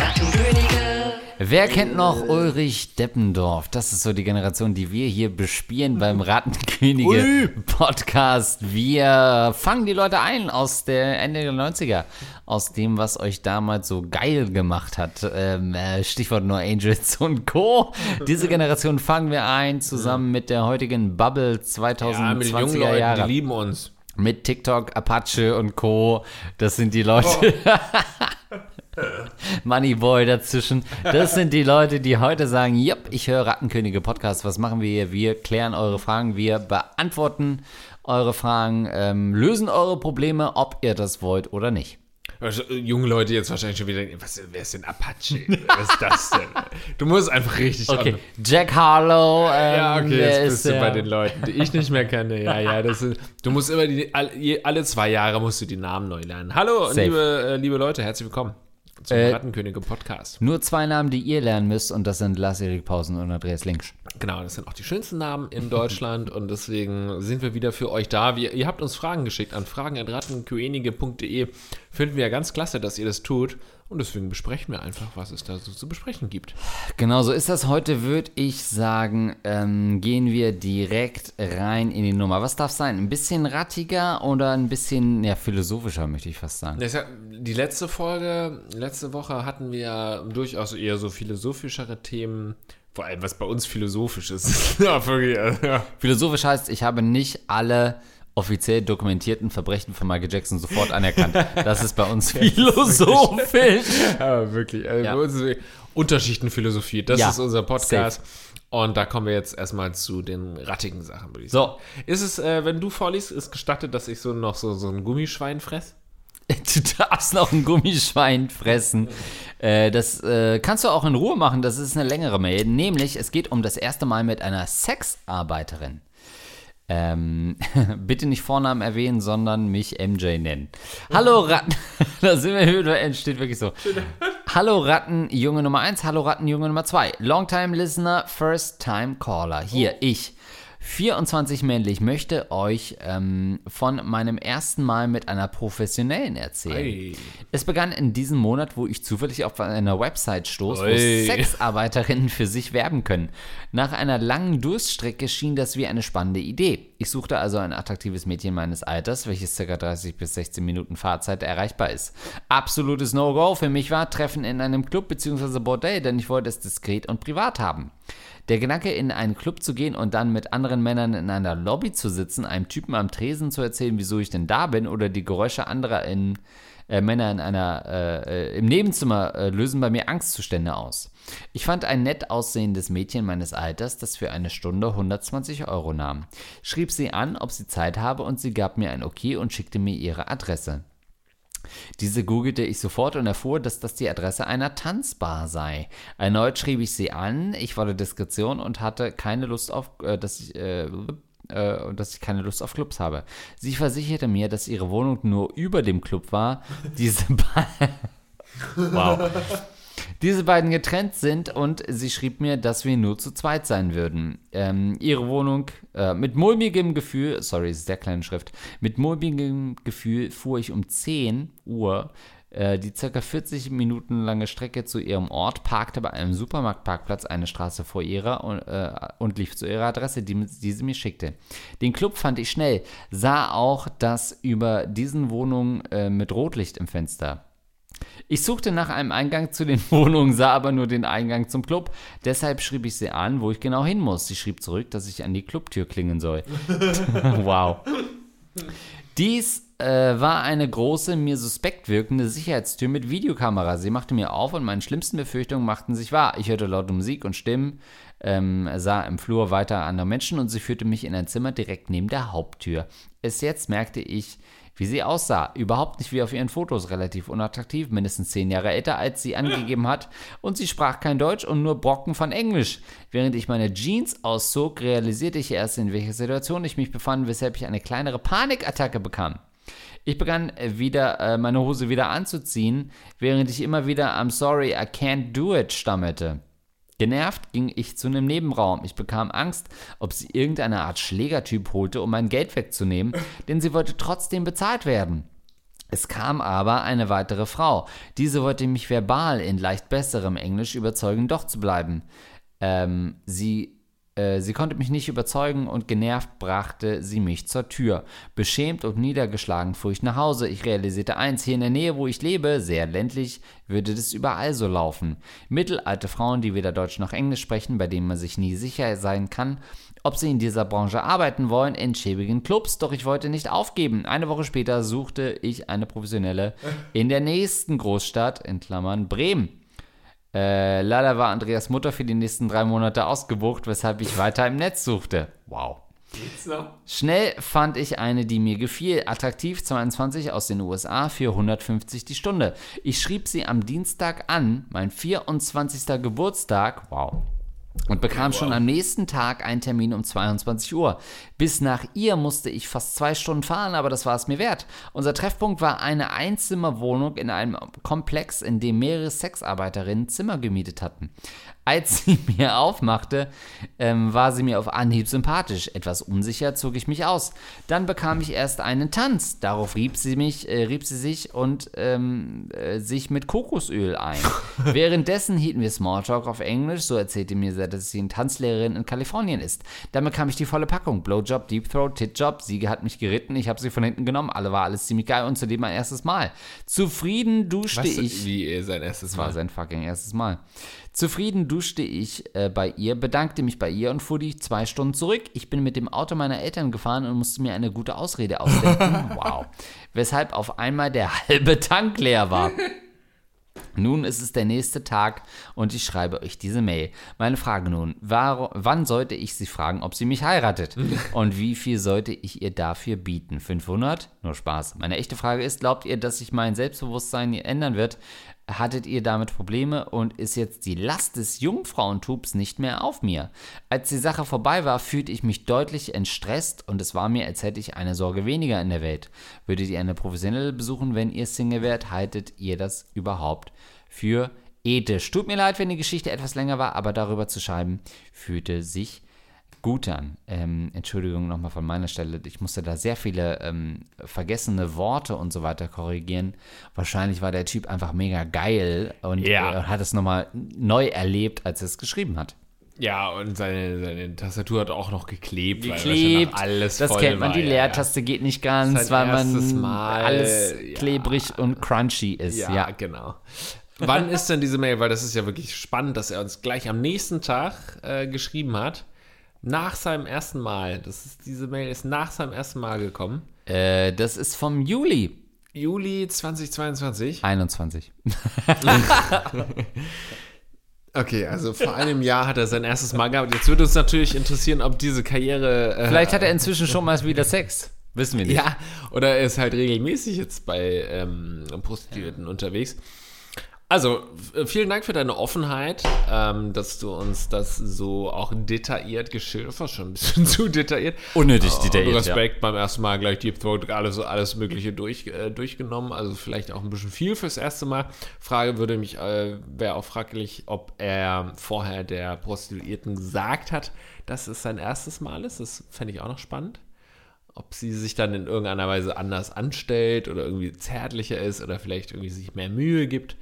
Achtung, Könige! Wer kennt noch Ulrich Deppendorf? Das ist so die Generation, die wir hier bespielen beim Rattenkönige Podcast. Wir fangen die Leute ein aus der Ende der 90er, aus dem, was euch damals so geil gemacht hat. Ähm, äh, Stichwort No Angels und Co. Diese Generation fangen wir ein, zusammen mit der heutigen Bubble 2020er Leuten, Jahre. die lieben uns. Mit TikTok, Apache und Co. Das sind die Leute. Moneyboy dazwischen. Das sind die Leute, die heute sagen, jupp, ich höre Rattenkönige Podcast. Was machen wir hier? Wir klären eure Fragen, wir beantworten eure Fragen, ähm, lösen eure Probleme, ob ihr das wollt oder nicht. Also, äh, junge Leute jetzt wahrscheinlich schon wieder denken, was, wer ist denn Apache? Was ist das denn? Du musst einfach richtig Okay, Jack Harlow. Ähm, Ja, okay, jetzt ist bist du der- bei den Leuten, die ich nicht mehr kenne. Ja, ja, das ist, du musst immer die, alle zwei Jahre musst du die Namen neu lernen. Hallo, Safe. liebe, äh, liebe Leute, herzlich willkommen zum Äh, Rattenkönige Podcast. Nur zwei Namen, die ihr lernen müsst, und das sind Lars-Erik Pausen und Andreas Linksch. Genau, das sind auch die schönsten Namen in Deutschland und deswegen sind wir wieder für euch da. Wir, ihr habt uns Fragen geschickt an fragen.rattenköenige.de. Finden wir ja ganz klasse, dass ihr das tut und deswegen besprechen wir einfach, was es da so zu besprechen gibt. Genau so ist das. Heute würde ich sagen, ähm, gehen wir direkt rein in die Nummer. Was darf sein? Ein bisschen rattiger oder ein bisschen ja, philosophischer, möchte ich fast sagen. Ja, die letzte Folge, letzte Woche hatten wir durchaus eher so philosophischere Themen, vor allem was bei uns philosophisch ist. ja, wirklich, ja. Philosophisch heißt, ich habe nicht alle offiziell dokumentierten Verbrechen von Michael Jackson sofort anerkannt. Das ist bei uns philosophisch. Aber wirklich, also Ja. bei uns ist wirklich Unterschichtenphilosophie, das Ja, ist unser Podcast. Und da kommen wir jetzt erstmal zu den rattigen Sachen, würde ich So. sagen. Ist es, äh, wenn du vorliest, ist gestattet, dass ich so noch so, so ein Gummischwein fress? Du darfst noch ein Gummischwein fressen. Äh, das äh, kannst du auch in Ruhe machen. Das ist eine längere Mail. Nämlich, es geht um das erste Mal mit einer Sexarbeiterin. Ähm, bitte nicht Vornamen erwähnen, sondern mich MJ nennen. Hallo Ratten. da sind wir wieder, entsteht wirklich so. Hallo Ratten, Junge Nummer 1, hallo Ratten, Junge Nummer 2. Longtime Listener, First Time Caller. Hier, ich. 24 männlich möchte euch ähm, von meinem ersten Mal mit einer Professionellen erzählen. Ei. Es begann in diesem Monat, wo ich zufällig auf einer Website stoß, wo Ui. Sexarbeiterinnen für sich werben können. Nach einer langen Durststrecke schien das wie eine spannende Idee. Ich suchte also ein attraktives Mädchen meines Alters, welches ca. 30 bis 16 Minuten Fahrzeit erreichbar ist. Absolutes No-Go für mich war Treffen in einem Club bzw. Bordell, denn ich wollte es diskret und privat haben. Der Gedanke, in einen Club zu gehen und dann mit anderen Männern in einer Lobby zu sitzen, einem Typen am Tresen zu erzählen, wieso ich denn da bin, oder die Geräusche anderer in, äh, Männer in einer, äh, im Nebenzimmer äh, lösen bei mir Angstzustände aus. Ich fand ein nett aussehendes Mädchen meines Alters, das für eine Stunde 120 Euro nahm. Schrieb sie an, ob sie Zeit habe, und sie gab mir ein Okay und schickte mir ihre Adresse. Diese googelte ich sofort und erfuhr, dass das die Adresse einer Tanzbar sei. Erneut schrieb ich sie an, ich wollte Diskretion und hatte keine Lust auf, äh, dass ich, äh, äh, dass ich keine Lust auf Clubs habe. Sie versicherte mir, dass ihre Wohnung nur über dem Club war. Diese ba wow. Diese beiden getrennt sind und sie schrieb mir, dass wir nur zu zweit sein würden. Ähm, ihre Wohnung äh, mit mulmigem Gefühl, sorry, sehr kleine Schrift, mit mulmigem Gefühl fuhr ich um 10 Uhr äh, die circa 40 Minuten lange Strecke zu ihrem Ort, parkte bei einem Supermarktparkplatz eine Straße vor ihrer und, äh, und lief zu ihrer Adresse, die, die sie mir schickte. Den Club fand ich schnell, sah auch das über diesen Wohnungen äh, mit Rotlicht im Fenster. Ich suchte nach einem Eingang zu den Wohnungen, sah aber nur den Eingang zum Club. Deshalb schrieb ich sie an, wo ich genau hin muss. Sie schrieb zurück, dass ich an die Clubtür klingen soll. wow. Dies äh, war eine große, mir suspekt wirkende Sicherheitstür mit Videokamera. Sie machte mir auf und meine schlimmsten Befürchtungen machten sich wahr. Ich hörte laute Musik und Stimmen, ähm, sah im Flur weiter andere Menschen und sie führte mich in ein Zimmer direkt neben der Haupttür. Erst jetzt merkte ich, wie sie aussah. Überhaupt nicht wie auf ihren Fotos, relativ unattraktiv, mindestens zehn Jahre älter, als sie angegeben hat. Und sie sprach kein Deutsch und nur Brocken von Englisch. Während ich meine Jeans auszog, realisierte ich erst, in welcher Situation ich mich befand, weshalb ich eine kleinere Panikattacke bekam. Ich begann äh, wieder, äh, meine Hose wieder anzuziehen, während ich immer wieder I'm sorry, I can't do it stammelte. Genervt ging ich zu einem Nebenraum. Ich bekam Angst, ob sie irgendeine Art Schlägertyp holte, um mein Geld wegzunehmen, denn sie wollte trotzdem bezahlt werden. Es kam aber eine weitere Frau. Diese wollte mich verbal in leicht besserem Englisch überzeugen, doch zu bleiben. Ähm, sie sie konnte mich nicht überzeugen und genervt brachte sie mich zur Tür. Beschämt und niedergeschlagen fuhr ich nach Hause. Ich realisierte eins, hier in der Nähe, wo ich lebe, sehr ländlich, würde das überall so laufen. Mittelalte Frauen, die weder Deutsch noch Englisch sprechen, bei denen man sich nie sicher sein kann, ob sie in dieser Branche arbeiten wollen, in schäbigen Clubs, doch ich wollte nicht aufgeben. Eine Woche später suchte ich eine professionelle in der nächsten Großstadt, in Klammern Bremen. Äh, leider war Andreas Mutter für die nächsten drei Monate ausgebucht, weshalb ich weiter im Netz suchte. Wow. Schnell fand ich eine, die mir gefiel. Attraktiv 22 aus den USA für 150 die Stunde. Ich schrieb sie am Dienstag an, mein 24. Geburtstag. Wow und bekam wow. schon am nächsten Tag einen Termin um 22 Uhr. Bis nach ihr musste ich fast zwei Stunden fahren, aber das war es mir wert. Unser Treffpunkt war eine Einzimmerwohnung in einem Komplex, in dem mehrere Sexarbeiterinnen Zimmer gemietet hatten. Als sie mir aufmachte, ähm, war sie mir auf Anhieb sympathisch. Etwas unsicher zog ich mich aus. Dann bekam ich erst einen Tanz. Darauf rieb sie mich, äh, rieb sie sich und ähm, äh, sich mit Kokosöl ein. Währenddessen hielten wir Smalltalk auf Englisch. So erzählte mir sie, dass sie eine Tanzlehrerin in Kalifornien ist. Dann bekam ich die volle Packung. Blowjob, Deep Throat, Titjob. Sie hat mich geritten. Ich habe sie von hinten genommen. Alle war alles ziemlich geil und zudem mein erstes Mal. Zufrieden duschte Was, ich. Wie sein erstes Mal? Das war sein fucking erstes Mal. Zufrieden duschte ich äh, bei ihr, bedankte mich bei ihr und fuhr die zwei Stunden zurück. Ich bin mit dem Auto meiner Eltern gefahren und musste mir eine gute Ausrede ausdenken. wow. Weshalb auf einmal der halbe Tank leer war. Nun ist es der nächste Tag und ich schreibe euch diese Mail. Meine Frage nun, war, wann sollte ich sie fragen, ob sie mich heiratet? Und wie viel sollte ich ihr dafür bieten? 500? Nur Spaß. Meine echte Frage ist, glaubt ihr, dass sich mein Selbstbewusstsein ändern wird, hattet ihr damit Probleme und ist jetzt die Last des Jungfrauentubs nicht mehr auf mir. Als die Sache vorbei war, fühlte ich mich deutlich entstresst und es war mir, als hätte ich eine Sorge weniger in der Welt. Würdet ihr eine professionelle besuchen, wenn ihr Single wärt? Haltet ihr das überhaupt für ethisch? Tut mir leid, wenn die Geschichte etwas länger war, aber darüber zu schreiben, fühlte sich gut an. Ähm, Entschuldigung nochmal von meiner Stelle. Ich musste da sehr viele ähm, vergessene Worte und so weiter korrigieren. Wahrscheinlich war der Typ einfach mega geil und ja. äh, hat es nochmal neu erlebt, als er es geschrieben hat. Ja, und seine, seine Tastatur hat auch noch geklebt. Geklebt, alles Das kennt man, war, die Leertaste ja. geht nicht ganz, weil man Mal, alles klebrig ja. und crunchy ist. Ja, ja, genau. Wann ist denn diese Mail? Weil das ist ja wirklich spannend, dass er uns gleich am nächsten Tag äh, geschrieben hat nach seinem ersten Mal. Das ist, diese Mail ist nach seinem ersten Mal gekommen. Äh, das ist vom Juli. Juli 2022? 21. okay, also vor einem Jahr hat er sein erstes Mal gehabt. Jetzt würde uns natürlich interessieren, ob diese Karriere. Äh, Vielleicht hat er inzwischen schon mal wieder Sex. Wissen wir nicht. Ja, oder er ist halt regelmäßig jetzt bei ähm, Prostituierten ja. unterwegs. Also, vielen Dank für deine Offenheit, ähm, dass du uns das so auch detailliert geschildert hast, schon ein bisschen zu detailliert. Unnötig detailliert. Respekt ja. beim ersten Mal gleich Deep Throat, alles, alles Mögliche durch, äh, durchgenommen, also vielleicht auch ein bisschen viel fürs erste Mal. Frage würde mich, äh, wäre auch fraglich, ob er vorher der Prostituierten gesagt hat, dass es sein erstes Mal ist. Das fände ich auch noch spannend ob sie sich dann in irgendeiner Weise anders anstellt oder irgendwie zärtlicher ist oder vielleicht irgendwie sich mehr Mühe gibt.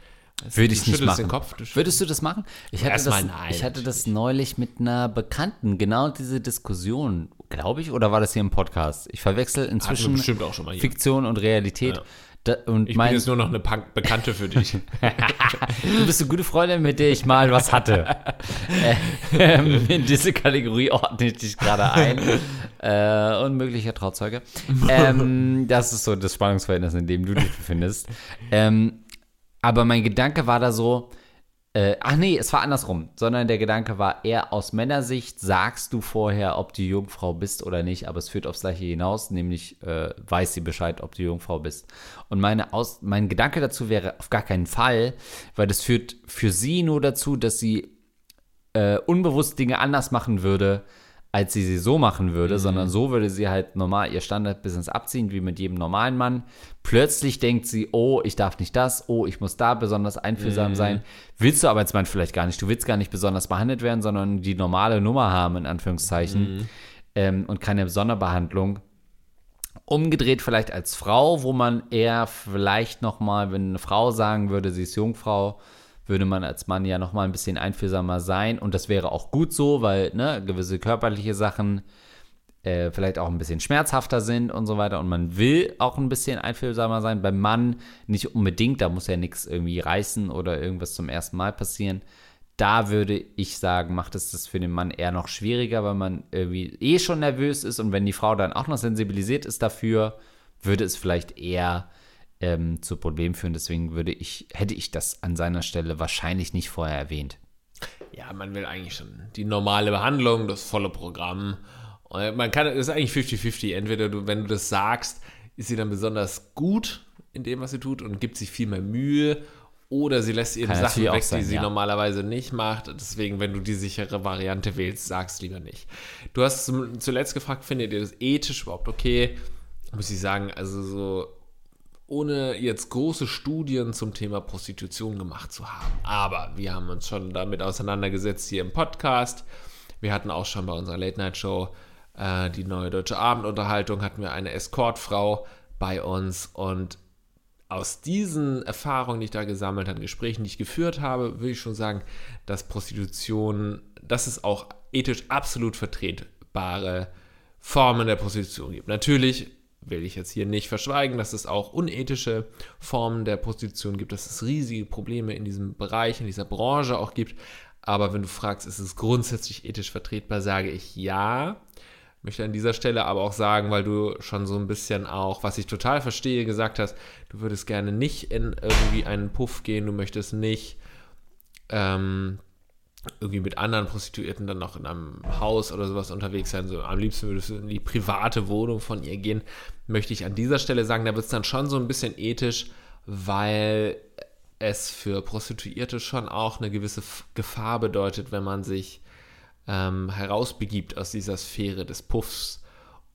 Würde ich nicht machen. Würdest du das machen? Ich hatte, das, ich hatte das neulich mit einer Bekannten, genau diese Diskussion, glaube ich, oder war das hier im Podcast? Ich verwechsel inzwischen Fiktion und Realität. Ja. Da, und ich mein, bin jetzt nur noch eine Punk Bekannte für dich. du bist eine gute Freundin, mit der ich mal was hatte. ähm, in diese Kategorie ordne ich dich gerade ein. Äh, unmöglicher Trauzeuge. Ähm, das ist so das Spannungsverhältnis, in dem du dich befindest. Ähm, aber mein Gedanke war da so, äh, ach nee, es war andersrum, sondern der Gedanke war eher aus Männersicht, sagst du vorher, ob du Jungfrau bist oder nicht, aber es führt aufs Gleiche hinaus, nämlich äh, weiß sie Bescheid, ob du Jungfrau bist. Und meine aus, mein Gedanke dazu wäre auf gar keinen Fall, weil das führt für sie nur dazu, dass sie äh, unbewusst Dinge anders machen würde, als sie sie so machen würde, Mhm. sondern so würde sie halt normal ihr Standardbusiness abziehen, wie mit jedem normalen Mann. Plötzlich denkt sie, oh, ich darf nicht das, oh, ich muss da besonders einfühlsam Mhm. sein. Willst du aber als Mann vielleicht gar nicht. Du willst gar nicht besonders behandelt werden, sondern die normale Nummer haben, in Anführungszeichen, Mhm. ähm, und keine Sonderbehandlung. Umgedreht vielleicht als Frau, wo man eher vielleicht noch mal, wenn eine Frau sagen würde, sie ist Jungfrau, würde man als Mann ja noch mal ein bisschen einfühlsamer sein und das wäre auch gut so, weil ne, gewisse körperliche Sachen äh, vielleicht auch ein bisschen schmerzhafter sind und so weiter und man will auch ein bisschen einfühlsamer sein. Beim Mann nicht unbedingt, da muss ja nichts irgendwie reißen oder irgendwas zum ersten Mal passieren. Da würde ich sagen, macht es das für den Mann eher noch schwieriger, weil man irgendwie eh schon nervös ist und wenn die Frau dann auch noch sensibilisiert ist dafür, würde es vielleicht eher ähm, zu Problemen führen. Deswegen würde ich, hätte ich das an seiner Stelle wahrscheinlich nicht vorher erwähnt. Ja, man will eigentlich schon die normale Behandlung, das volle Programm. Man kann, es ist eigentlich 50-50. Entweder du, wenn du das sagst, ist sie dann besonders gut in dem, was sie tut und gibt sich viel mehr Mühe. Oder sie lässt eben Sachen weg, sein, die sie ja. normalerweise nicht macht. Deswegen, wenn du die sichere Variante wählst, sag's lieber nicht. Du hast zuletzt gefragt, findet ihr das ethisch überhaupt okay? Muss ich sagen, also so ohne jetzt große Studien zum Thema Prostitution gemacht zu haben. Aber wir haben uns schon damit auseinandergesetzt hier im Podcast. Wir hatten auch schon bei unserer Late-Night-Show äh, die neue deutsche Abendunterhaltung, hatten wir eine Escortfrau bei uns und aus diesen Erfahrungen, die ich da gesammelt habe, Gesprächen, die ich geführt habe, würde ich schon sagen, dass Prostitution, dass es auch ethisch absolut vertretbare Formen der Prostitution gibt. Natürlich will ich jetzt hier nicht verschweigen, dass es auch unethische Formen der Prostitution gibt, dass es riesige Probleme in diesem Bereich, in dieser Branche auch gibt. Aber wenn du fragst, ist es grundsätzlich ethisch vertretbar, sage ich ja. Möchte an dieser Stelle aber auch sagen, weil du schon so ein bisschen auch, was ich total verstehe, gesagt hast, du würdest gerne nicht in irgendwie einen Puff gehen, du möchtest nicht ähm, irgendwie mit anderen Prostituierten dann noch in einem Haus oder sowas unterwegs sein. So, am liebsten würdest du in die private Wohnung von ihr gehen. Möchte ich an dieser Stelle sagen, da wird es dann schon so ein bisschen ethisch, weil es für Prostituierte schon auch eine gewisse Gefahr bedeutet, wenn man sich ähm, herausbegibt aus dieser Sphäre des Puffs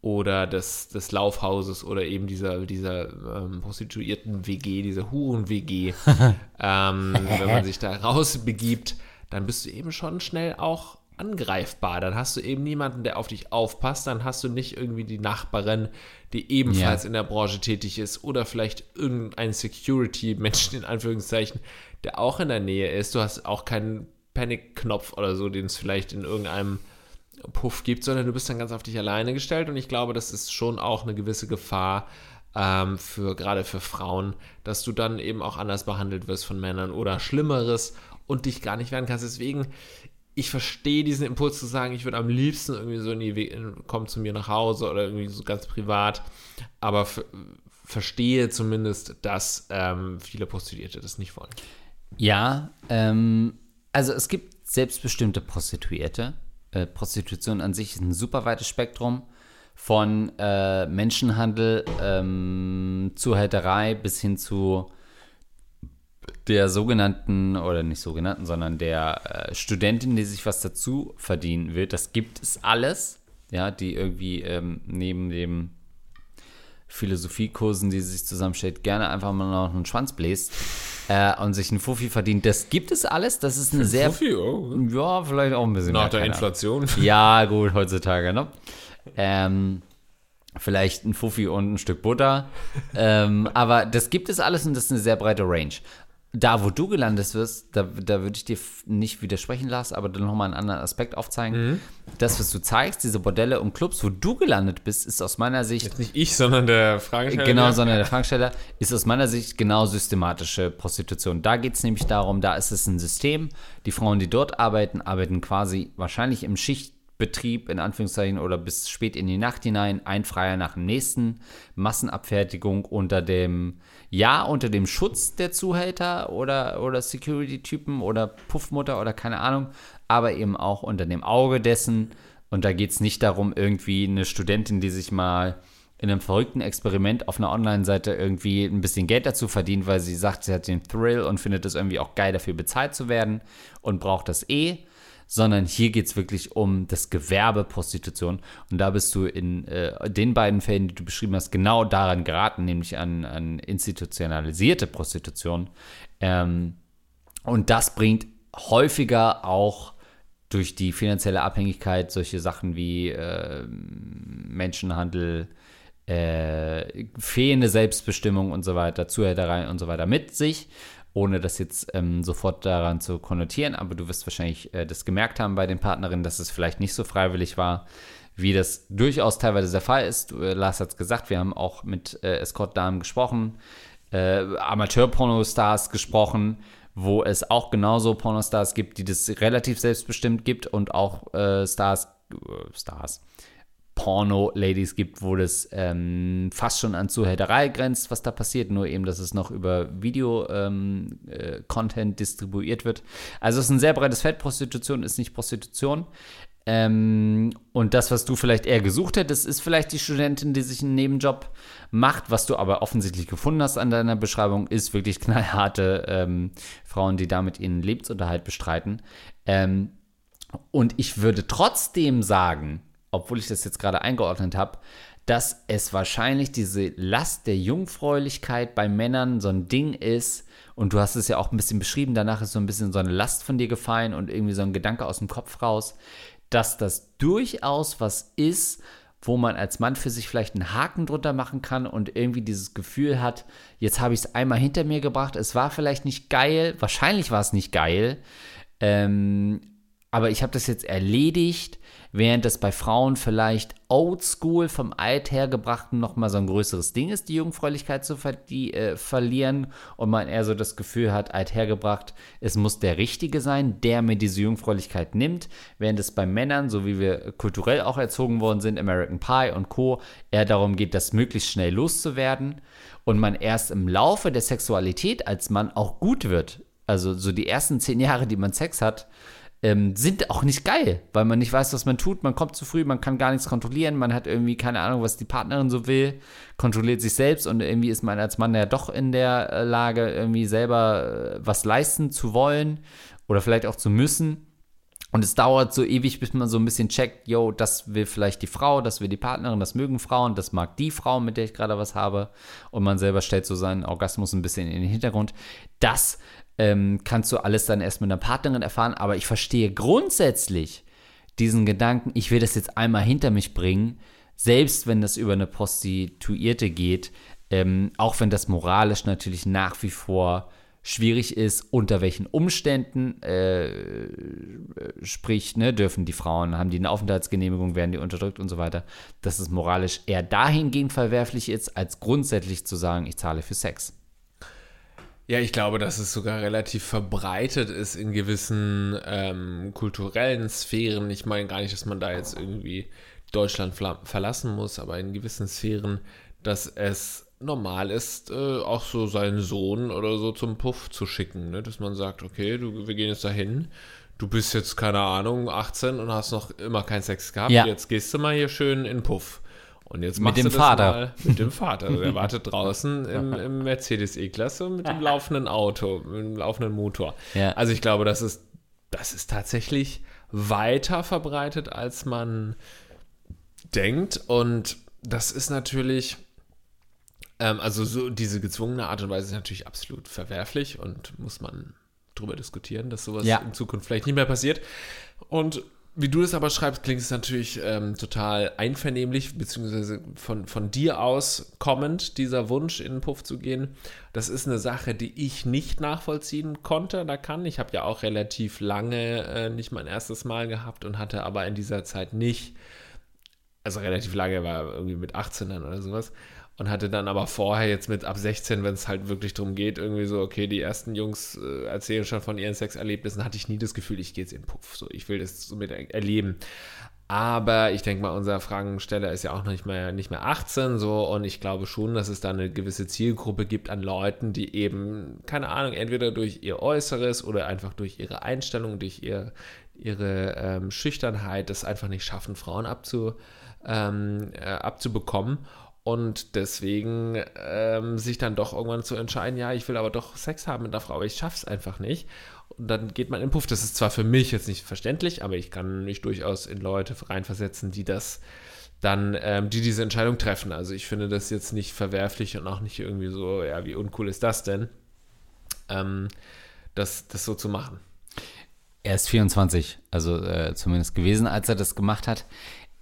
oder des, des Laufhauses oder eben dieser, dieser ähm, Prostituierten-WG, dieser Huren-WG. ähm, wenn man sich da rausbegibt, dann bist du eben schon schnell auch angreifbar. Dann hast du eben niemanden, der auf dich aufpasst. Dann hast du nicht irgendwie die Nachbarin, die ebenfalls Ja. in der Branche tätig ist oder vielleicht irgendein Security-Menschen in Anführungszeichen, der auch in der Nähe ist. Du hast auch keinen Panic-Knopf oder so, den es vielleicht in irgendeinem Puff gibt, sondern du bist dann ganz auf dich alleine gestellt und ich glaube, das ist schon auch eine gewisse Gefahr ähm, für gerade für Frauen, dass du dann eben auch anders behandelt wirst von Männern oder Schlimmeres und dich gar nicht wehren kannst. Deswegen, ich verstehe diesen Impuls zu sagen, ich würde am liebsten irgendwie so in die We komm zu mir nach Hause oder irgendwie so ganz privat, aber verstehe zumindest, dass ähm, viele Prostituierte das nicht wollen. Ja, ähm, also es gibt selbstbestimmte Prostituierte. Äh, Prostitution an sich ist ein super weites Spektrum von äh, Menschenhandel, ähm, Zuhälterei bis hin zu der sogenannten, oder nicht sogenannten, sondern der äh, Studentin, die sich was dazu verdienen will. Das gibt es alles, ja, die irgendwie ähm, neben dem Philosophiekursen, die sie sich zusammenstellt, gerne einfach mal noch einen Schwanz bläst äh, und sich einen Fuffi verdient. Das gibt es alles. Das ist eine sehr. Fuffi, oh. Ja, vielleicht auch ein bisschen Nach mehr, der keine Ahnung. Inflation. Ja, gut, heutzutage, ne? Ähm, vielleicht ein Fuffi und ein Stück Butter. ähm, aber das gibt es alles und das ist eine sehr breite Range. Da, wo du gelandet wirst, da, da würde ich dir nicht widersprechen, Lars, aber dann nochmal einen anderen Aspekt aufzeigen. Das, was du zeigst, diese Bordelle und Clubs, wo du gelandet bist, ist aus meiner Sicht Jetzt nicht ich, sondern der Fragesteller. Genau, sondern der Fragesteller ist aus meiner Sicht genau systematische Prostitution. Da geht es nämlich darum, da ist es ein System. Die Frauen, die dort arbeiten, arbeiten quasi wahrscheinlich im Schichtbetrieb, in Anführungszeichen, oder bis spät in die Nacht hinein, ein Freier nach dem nächsten, Massenabfertigung unter dem, ja, unter dem Schutz der Zuhälter oder, oder Security-Typen oder Puffmutter oder keine Ahnung, aber eben auch unter dem Auge dessen. Und da geht es nicht darum, irgendwie eine Studentin, die sich mal in einem verrückten Experiment auf einer Online-Seite irgendwie ein bisschen Geld dazu verdient, weil sie sagt, sie hat den Thrill und findet es irgendwie auch geil, dafür bezahlt zu werden und braucht das eh, sondern hier geht es wirklich um das Gewerbe Prostitution. Und da bist du in äh, den beiden Fällen, die du beschrieben hast, genau daran geraten, nämlich an, an institutionalisierte Prostitution. Ähm, und das bringt häufiger auch durch die finanzielle Abhängigkeit solche Sachen wie äh, Menschenhandel, äh, fehlende Selbstbestimmung und so weiter, Zuhälterei und so weiter mit sich, ohne das jetzt ähm, sofort daran zu konnotieren. Aber du wirst wahrscheinlich äh, das gemerkt haben bei den Partnerinnen, dass es vielleicht nicht so freiwillig war, wie das durchaus teilweise der Fall ist. Äh, Lars hat es gesagt, wir haben auch mit äh, Escort-Damen gesprochen, äh, Amateur-Pornostars gesprochen, wo es auch genauso Pornostars gibt, die das relativ selbstbestimmt gibt und auch äh, Stars, äh, Stars, Porno-Ladies gibt, wo das ähm, fast schon an Zuhälterei grenzt, was da passiert, nur eben, dass es noch über Video-Content ähm, äh, distribuiert wird. Also es ist ein sehr breites Feld. Prostitution ist nicht Prostitution. Ähm, und das, was du vielleicht eher gesucht hättest, ist vielleicht die Studentin, die sich einen Nebenjob macht. Was du aber offensichtlich gefunden hast an deiner Beschreibung, ist wirklich knallharte ähm, Frauen, die damit ihren Lebensunterhalt bestreiten. Ähm, und ich würde trotzdem sagen, obwohl ich das jetzt gerade eingeordnet habe, dass es wahrscheinlich diese Last der Jungfräulichkeit bei Männern so ein Ding ist. Und du hast es ja auch ein bisschen beschrieben, danach ist so ein bisschen so eine Last von dir gefallen und irgendwie so ein Gedanke aus dem Kopf raus, dass das durchaus was ist, wo man als Mann für sich vielleicht einen Haken drunter machen kann und irgendwie dieses Gefühl hat, jetzt habe ich es einmal hinter mir gebracht, es war vielleicht nicht geil, wahrscheinlich war es nicht geil, ähm, aber ich habe das jetzt erledigt während das bei Frauen vielleicht oldschool vom Althergebrachten nochmal so ein größeres Ding ist, die Jungfräulichkeit zu ver die, äh, verlieren und man eher so das Gefühl hat, althergebracht, es muss der Richtige sein, der mir diese Jungfräulichkeit nimmt, während es bei Männern, so wie wir kulturell auch erzogen worden sind, American Pie und Co., eher darum geht, das möglichst schnell loszuwerden und man erst im Laufe der Sexualität als Mann auch gut wird. Also so die ersten zehn Jahre, die man Sex hat, ähm, sind auch nicht geil, weil man nicht weiß, was man tut. Man kommt zu früh, man kann gar nichts kontrollieren, man hat irgendwie keine Ahnung, was die Partnerin so will, kontrolliert sich selbst und irgendwie ist man als Mann ja doch in der äh, Lage, irgendwie selber äh, was leisten zu wollen oder vielleicht auch zu müssen. Und es dauert so ewig, bis man so ein bisschen checkt, yo, das will vielleicht die Frau, das will die Partnerin, das mögen Frauen, das mag die Frau, mit der ich gerade was habe. Und man selber stellt so seinen Orgasmus ein bisschen in den Hintergrund. Das ähm, kannst du alles dann erst mit einer Partnerin erfahren. Aber ich verstehe grundsätzlich diesen Gedanken, ich will das jetzt einmal hinter mich bringen, selbst wenn das über eine Prostituierte geht, ähm, auch wenn das moralisch natürlich nach wie vor schwierig ist, unter welchen Umständen, äh, sprich, ne, dürfen die Frauen, haben die eine Aufenthaltsgenehmigung, werden die unterdrückt und so weiter, dass es moralisch eher dahingehend verwerflich ist, als grundsätzlich zu sagen, ich zahle für Sex. Ja, ich glaube, dass es sogar relativ verbreitet ist in gewissen ähm, kulturellen Sphären. Ich meine gar nicht, dass man da jetzt irgendwie Deutschland verlassen muss, aber in gewissen Sphären, dass es normal ist, äh, auch so seinen Sohn oder so zum Puff zu schicken. Ne? Dass man sagt, okay, du, wir gehen jetzt dahin. Du bist jetzt, keine Ahnung, 18 und hast noch immer keinen Sex gehabt. Ja. Jetzt gehst du mal hier schön in Puff. Und jetzt mit dem Vater. mit dem Vater. Der wartet draußen im, im Mercedes E-Klasse mit dem laufenden Auto, mit dem laufenden Motor. Ja. Also ich glaube, das ist, das ist tatsächlich weiter verbreitet, als man denkt. Und das ist natürlich, ähm, also so diese gezwungene Art und Weise ist natürlich absolut verwerflich und muss man drüber diskutieren, dass sowas ja. in Zukunft vielleicht nicht mehr passiert. Und wie du das aber schreibst, klingt es natürlich ähm, total einvernehmlich, beziehungsweise von, von dir aus kommend, dieser Wunsch, in den Puff zu gehen. Das ist eine Sache, die ich nicht nachvollziehen konnte oder kann. Ich habe ja auch relativ lange äh, nicht mein erstes Mal gehabt und hatte aber in dieser Zeit nicht, also relativ lange war irgendwie mit 18 dann oder sowas, und hatte dann aber vorher jetzt mit ab 16, wenn es halt wirklich darum geht, irgendwie so, okay, die ersten Jungs äh, erzählen schon von ihren Sexerlebnissen, hatte ich nie das Gefühl, ich gehe jetzt in den Puff, so, ich will das so mit erleben. Aber ich denke mal, unser Fragensteller ist ja auch nicht mehr, nicht mehr 18 so und ich glaube schon, dass es da eine gewisse Zielgruppe gibt an Leuten, die eben, keine Ahnung, entweder durch ihr Äußeres oder einfach durch ihre Einstellung, durch ihr, ihre ähm, Schüchternheit das einfach nicht schaffen, Frauen abzu, ähm, äh, abzubekommen und deswegen ähm, sich dann doch irgendwann zu entscheiden, ja, ich will aber doch Sex haben mit einer Frau, aber ich schaff's einfach nicht. Und dann geht man in Puff. Das ist zwar für mich jetzt nicht verständlich, aber ich kann mich durchaus in Leute reinversetzen, die das dann, ähm, die diese Entscheidung treffen. Also ich finde das jetzt nicht verwerflich und auch nicht irgendwie so, ja, wie uncool ist das denn, ähm, das, das so zu machen. Er ist 24, also äh, zumindest gewesen, als er das gemacht hat.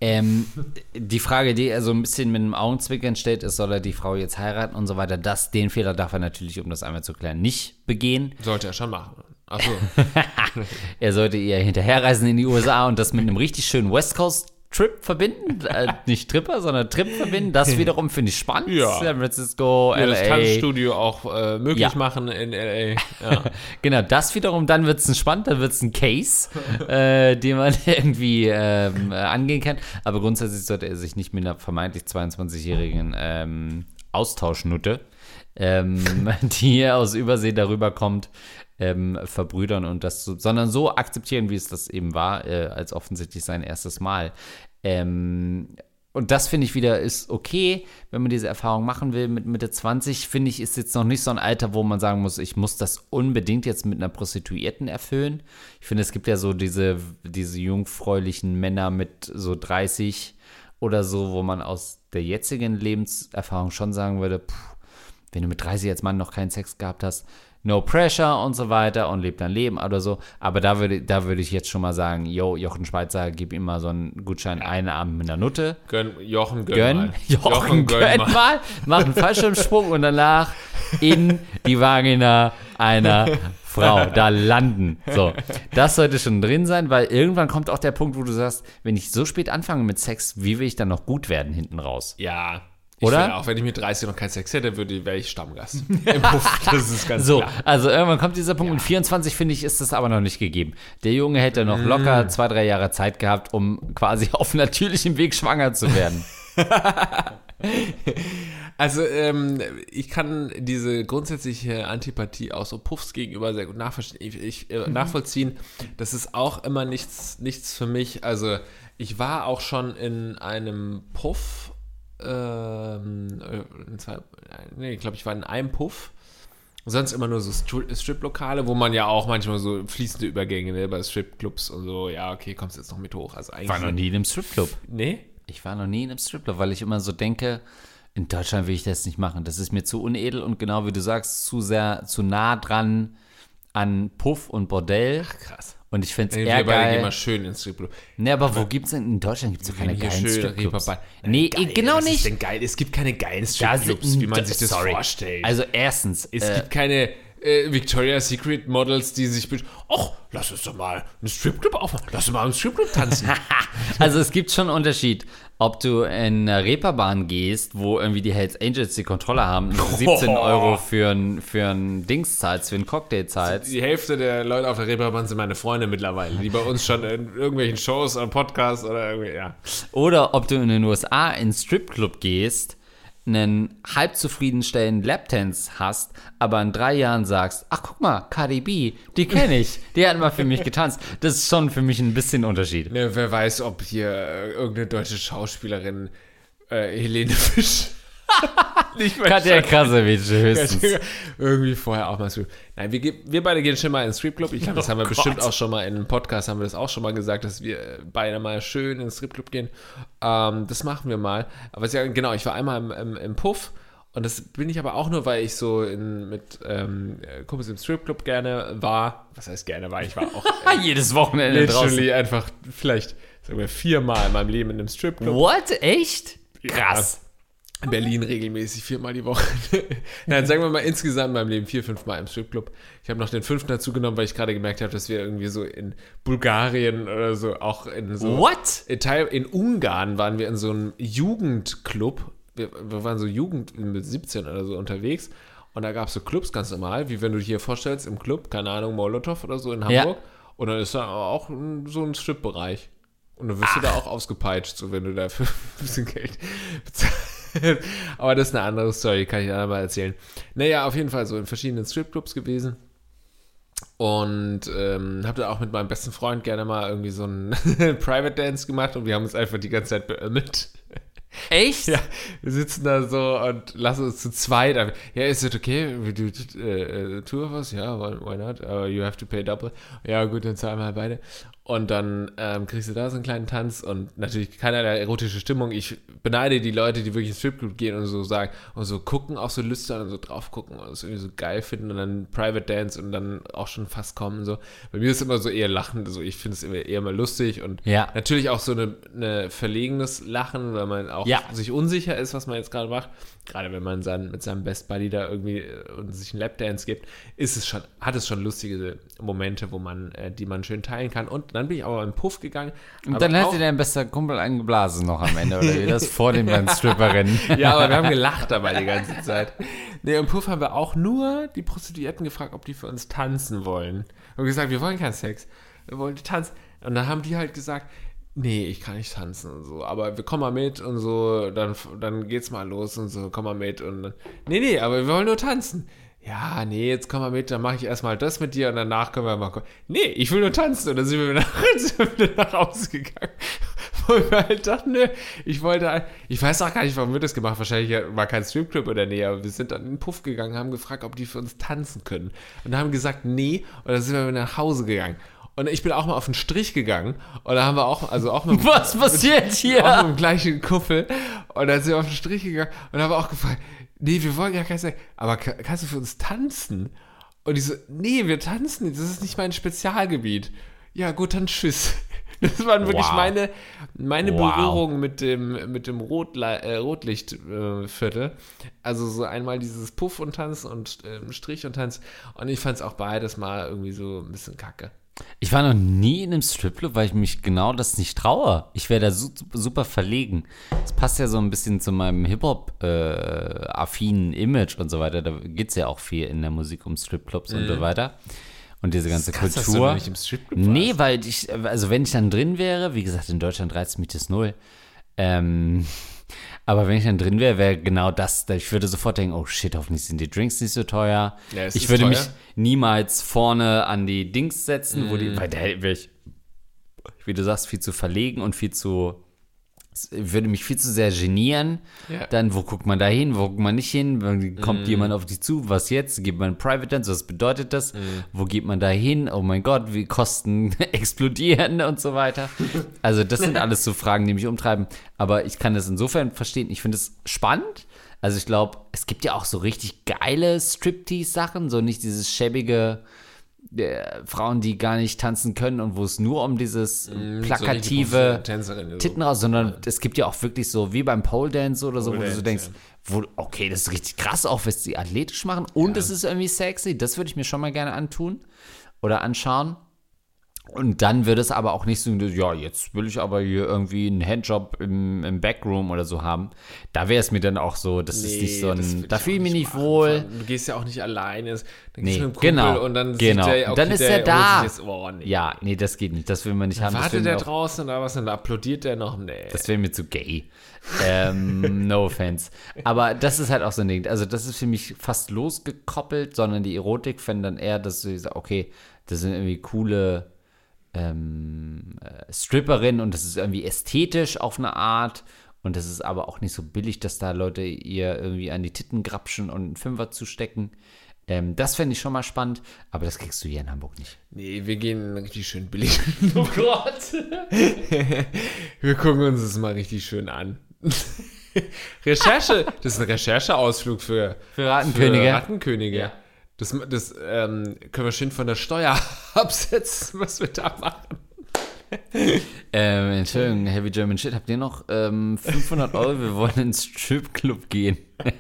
Ähm, die Frage, die er so ein bisschen mit einem Augenzwinkern stellt, ist, soll er die Frau jetzt heiraten und so weiter. Das, den Fehler darf er natürlich, um das einmal zu klären, nicht begehen. Sollte er schon machen. Achso. er sollte ihr hinterherreisen in die USA und das mit einem richtig schönen West Coast Trip verbinden. Äh, nicht Tripper, sondern Trip verbinden. Das wiederum finde ich spannend. Ja. San Francisco, ja, LA. das Tanzstudio auch äh, möglich Ja. machen in L.A. Ja. Genau, das wiederum, dann wird es ein spannend, dann wird es ein Case, äh, den man irgendwie ähm, äh, angehen kann. Aber grundsätzlich sollte er sich nicht mit einer vermeintlich 22-jährigen ähm, Austauschnutte, ähm, die aus Übersee darüber kommt, ähm, verbrüdern und das so, sondern so akzeptieren, wie es das eben war, äh, als offensichtlich sein erstes Mal. Ähm, und das finde ich wieder ist okay, wenn man diese Erfahrung machen will. Mit Mitte 20 finde ich ist jetzt noch nicht so ein Alter, wo man sagen muss, ich muss das unbedingt jetzt mit einer Prostituierten erfüllen. Ich finde, es gibt ja so diese, diese jungfräulichen Männer mit so 30 oder so, wo man aus der jetzigen Lebenserfahrung schon sagen würde, puh, wenn du mit 30 als Mann noch keinen Sex gehabt hast, no pressure und so weiter und lebt dein Leben oder so. Aber da würde, da würde ich jetzt schon mal sagen, yo, Jochen Schweizer, gib ihm mal so einen Gutschein, einen Abend mit einer Nutte. Gönn, Jochen, gönn, Gönn, mal. Jochen, gönn mal. mach einen Fallschirmsprung und danach in die Vagina einer Frau, da landen. So, das sollte schon drin sein, weil irgendwann kommt auch der Punkt, wo du sagst, wenn ich so spät anfange mit Sex, wie will ich dann noch gut werden hinten raus? Ja. Ich Oder? Finde, auch wenn ich mit 30 noch keinen Sex hätte, würde, wäre ich Stammgast. Im Puff, das ist ganz So, klar. also irgendwann kommt dieser Punkt und 24 finde ich, ist das aber noch nicht gegeben. Der Junge hätte noch locker zwei, drei Jahre Zeit gehabt, um quasi auf natürlichem Weg schwanger zu werden. Also, ähm, ich kann diese grundsätzliche Antipathie auch so Puffs gegenüber sehr gut nachvollziehen. Ich, ich, äh, nachvollziehen. Das ist auch immer nichts, nichts für mich. Also, ich war auch schon in einem Puff. Ähm, äh, in zwei, nee, ich glaube, ich war in einem Puff. Sonst immer nur so Stri- Strip-Lokale, wo man ja auch manchmal so fließende Übergänge ne, bei Strip-Clubs und so, ja, okay, kommst jetzt noch mit hoch. Also eigentlich. Ich war noch nie in einem Stripclub. Nee? Ich war noch nie in einem Stripclub, weil ich immer so denke, in Deutschland will ich das nicht machen. Das ist mir zu unedel und genau wie du sagst, zu sehr, zu nah dran an Puff und Bordell. Krass. Und ich finde es Nee, eher wir geil. mal schön ins Stripclub. Ne, aber wo gibt's denn? In Deutschland gibt's doch keine geilen Stripclubs. Nee, Geil, genau was nicht. Ist denn geil? Es gibt keine geilen Stripclubs, wie man sich das sorry. vorstellt. Also erstens, es äh, gibt keine äh, Victoria's Secret Models, die sich ach, lass uns doch mal einen Stripclub aufmachen. Lass uns mal im Stripclub tanzen. Also es gibt schon einen Unterschied, ob du in eine Reeperbahn gehst, wo irgendwie die Hells Angels die Kontrolle haben, und 17 Euro für ein, für ein Dings zahlst, für einen Cocktail zahlst. die Hälfte der Leute auf der Reeperbahn sind meine Freunde mittlerweile, die bei uns schon in irgendwelchen Shows und Podcasts oder irgendwie, ja. Oder ob du in den USA in einen Stripclub gehst, einen halb zufriedenstellenden Lapdance hast, aber in drei Jahren sagst, ach guck mal, Cardi B, die kenne ich, die hat mal für mich getanzt. Das ist schon für mich ein bisschen Unterschied. Ne, wer weiß, ob hier äh, irgendeine deutsche Schauspielerin äh, Helene Fisch nicht mehr Katja Krasowitsch höchstens. Irgendwie vorher auch mal Strip. Nein, wir, wir beide gehen schon mal in den Stripclub. Ich glaube, das haben wir Oh bestimmt Gott. auch schon mal in einem Podcast, haben wir das auch schon mal gesagt, dass wir äh, beide mal schön in den Stripclub gehen. Ähm, das machen wir mal. Aber ja, genau, ich war einmal im, im, im Puff und das bin ich aber auch nur, weil ich so in, mit ähm, Kumpels im Stripclub gerne war. Was heißt gerne war? Ich war auch äh, Jedes Wochenende draußen. literally einfach vielleicht sagen wir viermal in meinem Leben in einem Stripclub. What? Echt? Krass. In Berlin regelmäßig viermal die Woche. Nein, sagen wir mal insgesamt in meinem Leben vier, fünfmal im Stripclub. Ich habe noch den fünften dazu genommen, weil ich gerade gemerkt habe, dass wir irgendwie so in Bulgarien oder so auch in so. What? In, Teil, in Ungarn waren wir in so einem Jugendclub. Wir, wir waren so Jugend mit 17 oder so unterwegs. Und da gab es so Clubs ganz normal, wie wenn du dir hier vorstellst, im Club, keine Ahnung, Molotow oder so in Ja. Hamburg. Und dann ist da auch so ein Strip-Bereich. Und dann wirst du da auch ausgepeitscht, so wenn du da für ein bisschen Geld bezahlst. Aber das ist eine andere Story, kann ich dann mal erzählen. Naja, auf jeden Fall so in verschiedenen Stripclubs gewesen. Und ähm, habe da auch mit meinem besten Freund gerne mal irgendwie so einen Private Dance gemacht und wir haben uns einfach die ganze Zeit beömmelt. Echt? Ja, wir sitzen da so und lassen uns zu zweit. ab- Ja, ist it okay? We do uh, two of us? Ja, why, why not? Uh, you have to pay double. Ja, gut, dann zahlen wir halt beide. Und dann ähm, kriegst du da so einen kleinen Tanz und natürlich keinerlei erotische Stimmung. Ich beneide die Leute, die wirklich ins Stripclub gehen und so sagen und so gucken, auch so lüstern und so drauf gucken und es irgendwie so geil finden und dann Private Dance und dann auch schon fast kommen. So. Bei mir ist es immer so eher Lachen. Also ich finde es immer eher mal lustig und Ja. natürlich auch so eine, eine verlegenes Lachen, weil man auch Ja. sich unsicher ist, was man jetzt gerade macht. Gerade wenn man sein, mit seinem Best Buddy da irgendwie äh, und sich einen Lapdance gibt, ist es schon, hat es schon lustige Momente, wo man, äh, die man schön teilen kann. Und dann bin ich aber im Puff gegangen. Und dann hat dir dein bester Kumpel einen geblasen noch am Ende, oder wie das vor den beiden Stripperinnen. Ja, aber wir haben gelacht dabei die ganze Zeit. Nee, im Puff haben wir auch nur die Prostituierten gefragt, ob die für uns tanzen wollen. Und gesagt, wir wollen keinen Sex, wir wollen tanzen. Und dann haben die halt gesagt, nee, ich kann nicht tanzen und so, aber wir kommen mal mit und so, dann, dann geht's mal los und so, komm mal mit und nee, nee, aber wir wollen nur tanzen. Ja, nee, jetzt komm mal mit, dann mache ich erstmal das mit dir und danach können wir mal gucken. Nee, ich will nur tanzen. Und dann sind wir nach, sind wir nach Hause gegangen. Wo wir halt dachten, nö, ich wollte, halt- ich weiß auch gar nicht, warum wir das gemacht haben. Wahrscheinlich war kein Stripclub in der Nähe, aber wir sind dann in den Puff gegangen, haben gefragt, ob die für uns tanzen können. Und haben gesagt, nee, und dann sind wir wieder nach Hause gegangen. Und ich bin auch mal auf den Strich gegangen und da haben wir auch, also auch mit, Was passiert auch hier? mit dem gleichen Kumpel. Und dann sind wir auf den Strich gegangen und haben auch gefragt, nee, wir wollen ja kein Sex, aber ka- kannst du für uns tanzen? Und die so, nee, wir tanzen nicht, das ist nicht mein Spezialgebiet. Ja, gut, dann tschüss. Das waren wirklich Wow. meine, meine Wow. Berührung mit dem, mit dem äh, Rotlichtviertel. Äh, also so einmal dieses Puff und Tanz und ähm, Strich und Tanz. Und ich fand es auch beides mal irgendwie so ein bisschen kacke. Ich war noch nie in einem Stripclub, weil ich mich genau das nicht traue. Ich wäre da su super verlegen. Das passt ja so ein bisschen zu meinem Hip-Hop-affinen Image und so weiter. Da geht es ja auch viel in der Musik um Stripclubs und so weiter. Und diese ganze Krass, dass du Kultur. nicht im Stripclub Nee, weil ich, also wenn ich dann drin wäre, wie gesagt, in Deutschland reizt mich das null. Ähm, aber wenn ich dann drin wäre, wäre genau das. Ich würde sofort denken, oh shit, hoffentlich sind die Drinks nicht so teuer. Ja, ich würde teuer. mich niemals vorne an die Dings setzen, wo Mhm. die, weil da wäre ich, wie du sagst, viel zu verlegen und viel zu, würde mich viel zu sehr genieren. Ja. Dann, wo guckt man da hin, wo guckt man nicht hin? Dann kommt Mhm. jemand auf dich zu, was jetzt? Gibt man Private Dance, was bedeutet das? Mhm. Wo geht man da hin? Oh mein Gott, wie Kosten explodieren und so weiter. Also das sind alles so Fragen, die mich umtreiben. Aber ich kann das insofern verstehen. Ich finde es spannend. Also ich glaube, es gibt ja auch so richtig geile Striptease-Sachen, so nicht dieses schäbige äh, Frauen, die gar nicht tanzen können und wo es nur um dieses plakative Tänzerin. So. Titten raus, sondern es gibt ja auch wirklich so, wie beim Pole Dance oder so, Pole wo du so Dance, denkst, ja. wo, okay, das ist richtig krass, auch was die athletisch machen und es ist irgendwie sexy, das würde ich mir schon mal gerne antun oder anschauen. Und dann wird es aber auch nicht so, ja, jetzt will ich aber hier irgendwie einen Handjob im, im Backroom oder so haben. Da wäre es mir dann auch so, das ist nicht so ein, da fühle ich mich nicht machen. wohl. Du gehst ja auch nicht alleine. Dann Nee, gehst du mit dem Kumpel genau, und dann genau. sieht der, Und dann ist der er da. jetzt- Oh, nee. Ja, nee, das geht nicht, das will man nicht haben. das Wartet der auch- draußen oder was? Und applaudiert der noch? Nee. Das wäre mir zu gay. Ähm, no offense. Aber das ist halt auch so ein Ding. Also, das ist für mich fast losgekoppelt, sondern die Erotik fände dann eher, dass du sagst, okay, das sind irgendwie coole ähm, äh, Stripperinnen und das ist irgendwie ästhetisch auf eine Art. Und das ist aber auch nicht so billig, dass da Leute ihr irgendwie an die Titten grapschen und einen Fünfer zustecken. Ähm, das fände ich schon mal spannend, aber das kriegst du hier in Hamburg nicht. Nee, wir gehen richtig schön billig. Oh Gott. wir gucken uns das mal richtig schön an. Recherche, das ist ein Rechercheausflug für, Für Rattenkönige. Für Rattenkönige. Ja. Das, das ähm, können wir schön von der Steuer absetzen, was wir da machen. Ähm, Entschuldigung, Heavy German Shit, habt ihr noch ähm, 500 Euro? Wir wollen ins Stripclub gehen.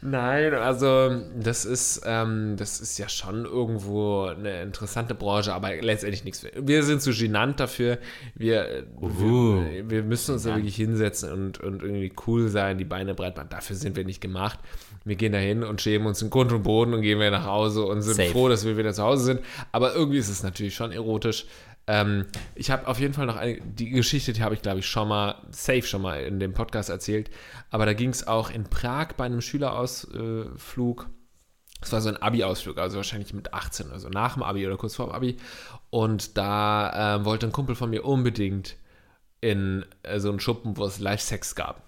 Nein, also das ist, ähm, das ist ja schon irgendwo eine interessante Branche, aber letztendlich nichts. Wir sind zu genannt dafür. Wir, Uhu. wir, wir müssen uns da wirklich hinsetzen und, und irgendwie cool sein, die Beine breit machen. Dafür sind wir nicht gemacht. Wir gehen da hin und schämen uns in Grund und Boden und gehen wieder nach Hause und sind Safe. froh, dass wir wieder zu Hause sind. Aber irgendwie ist es natürlich schon erotisch. Ähm, ich habe auf jeden Fall noch eine, die Geschichte, die habe ich glaube ich schon mal, safe schon mal in dem Podcast erzählt. Aber da ging es auch in Prag bei einem Schülerausflug. Es war so ein Abi-Ausflug, also wahrscheinlich mit 18, also nach dem Abi oder kurz vor dem Abi. Und da ähm, wollte ein Kumpel von mir unbedingt in äh, so einen Schuppen, wo es Live-Sex gab.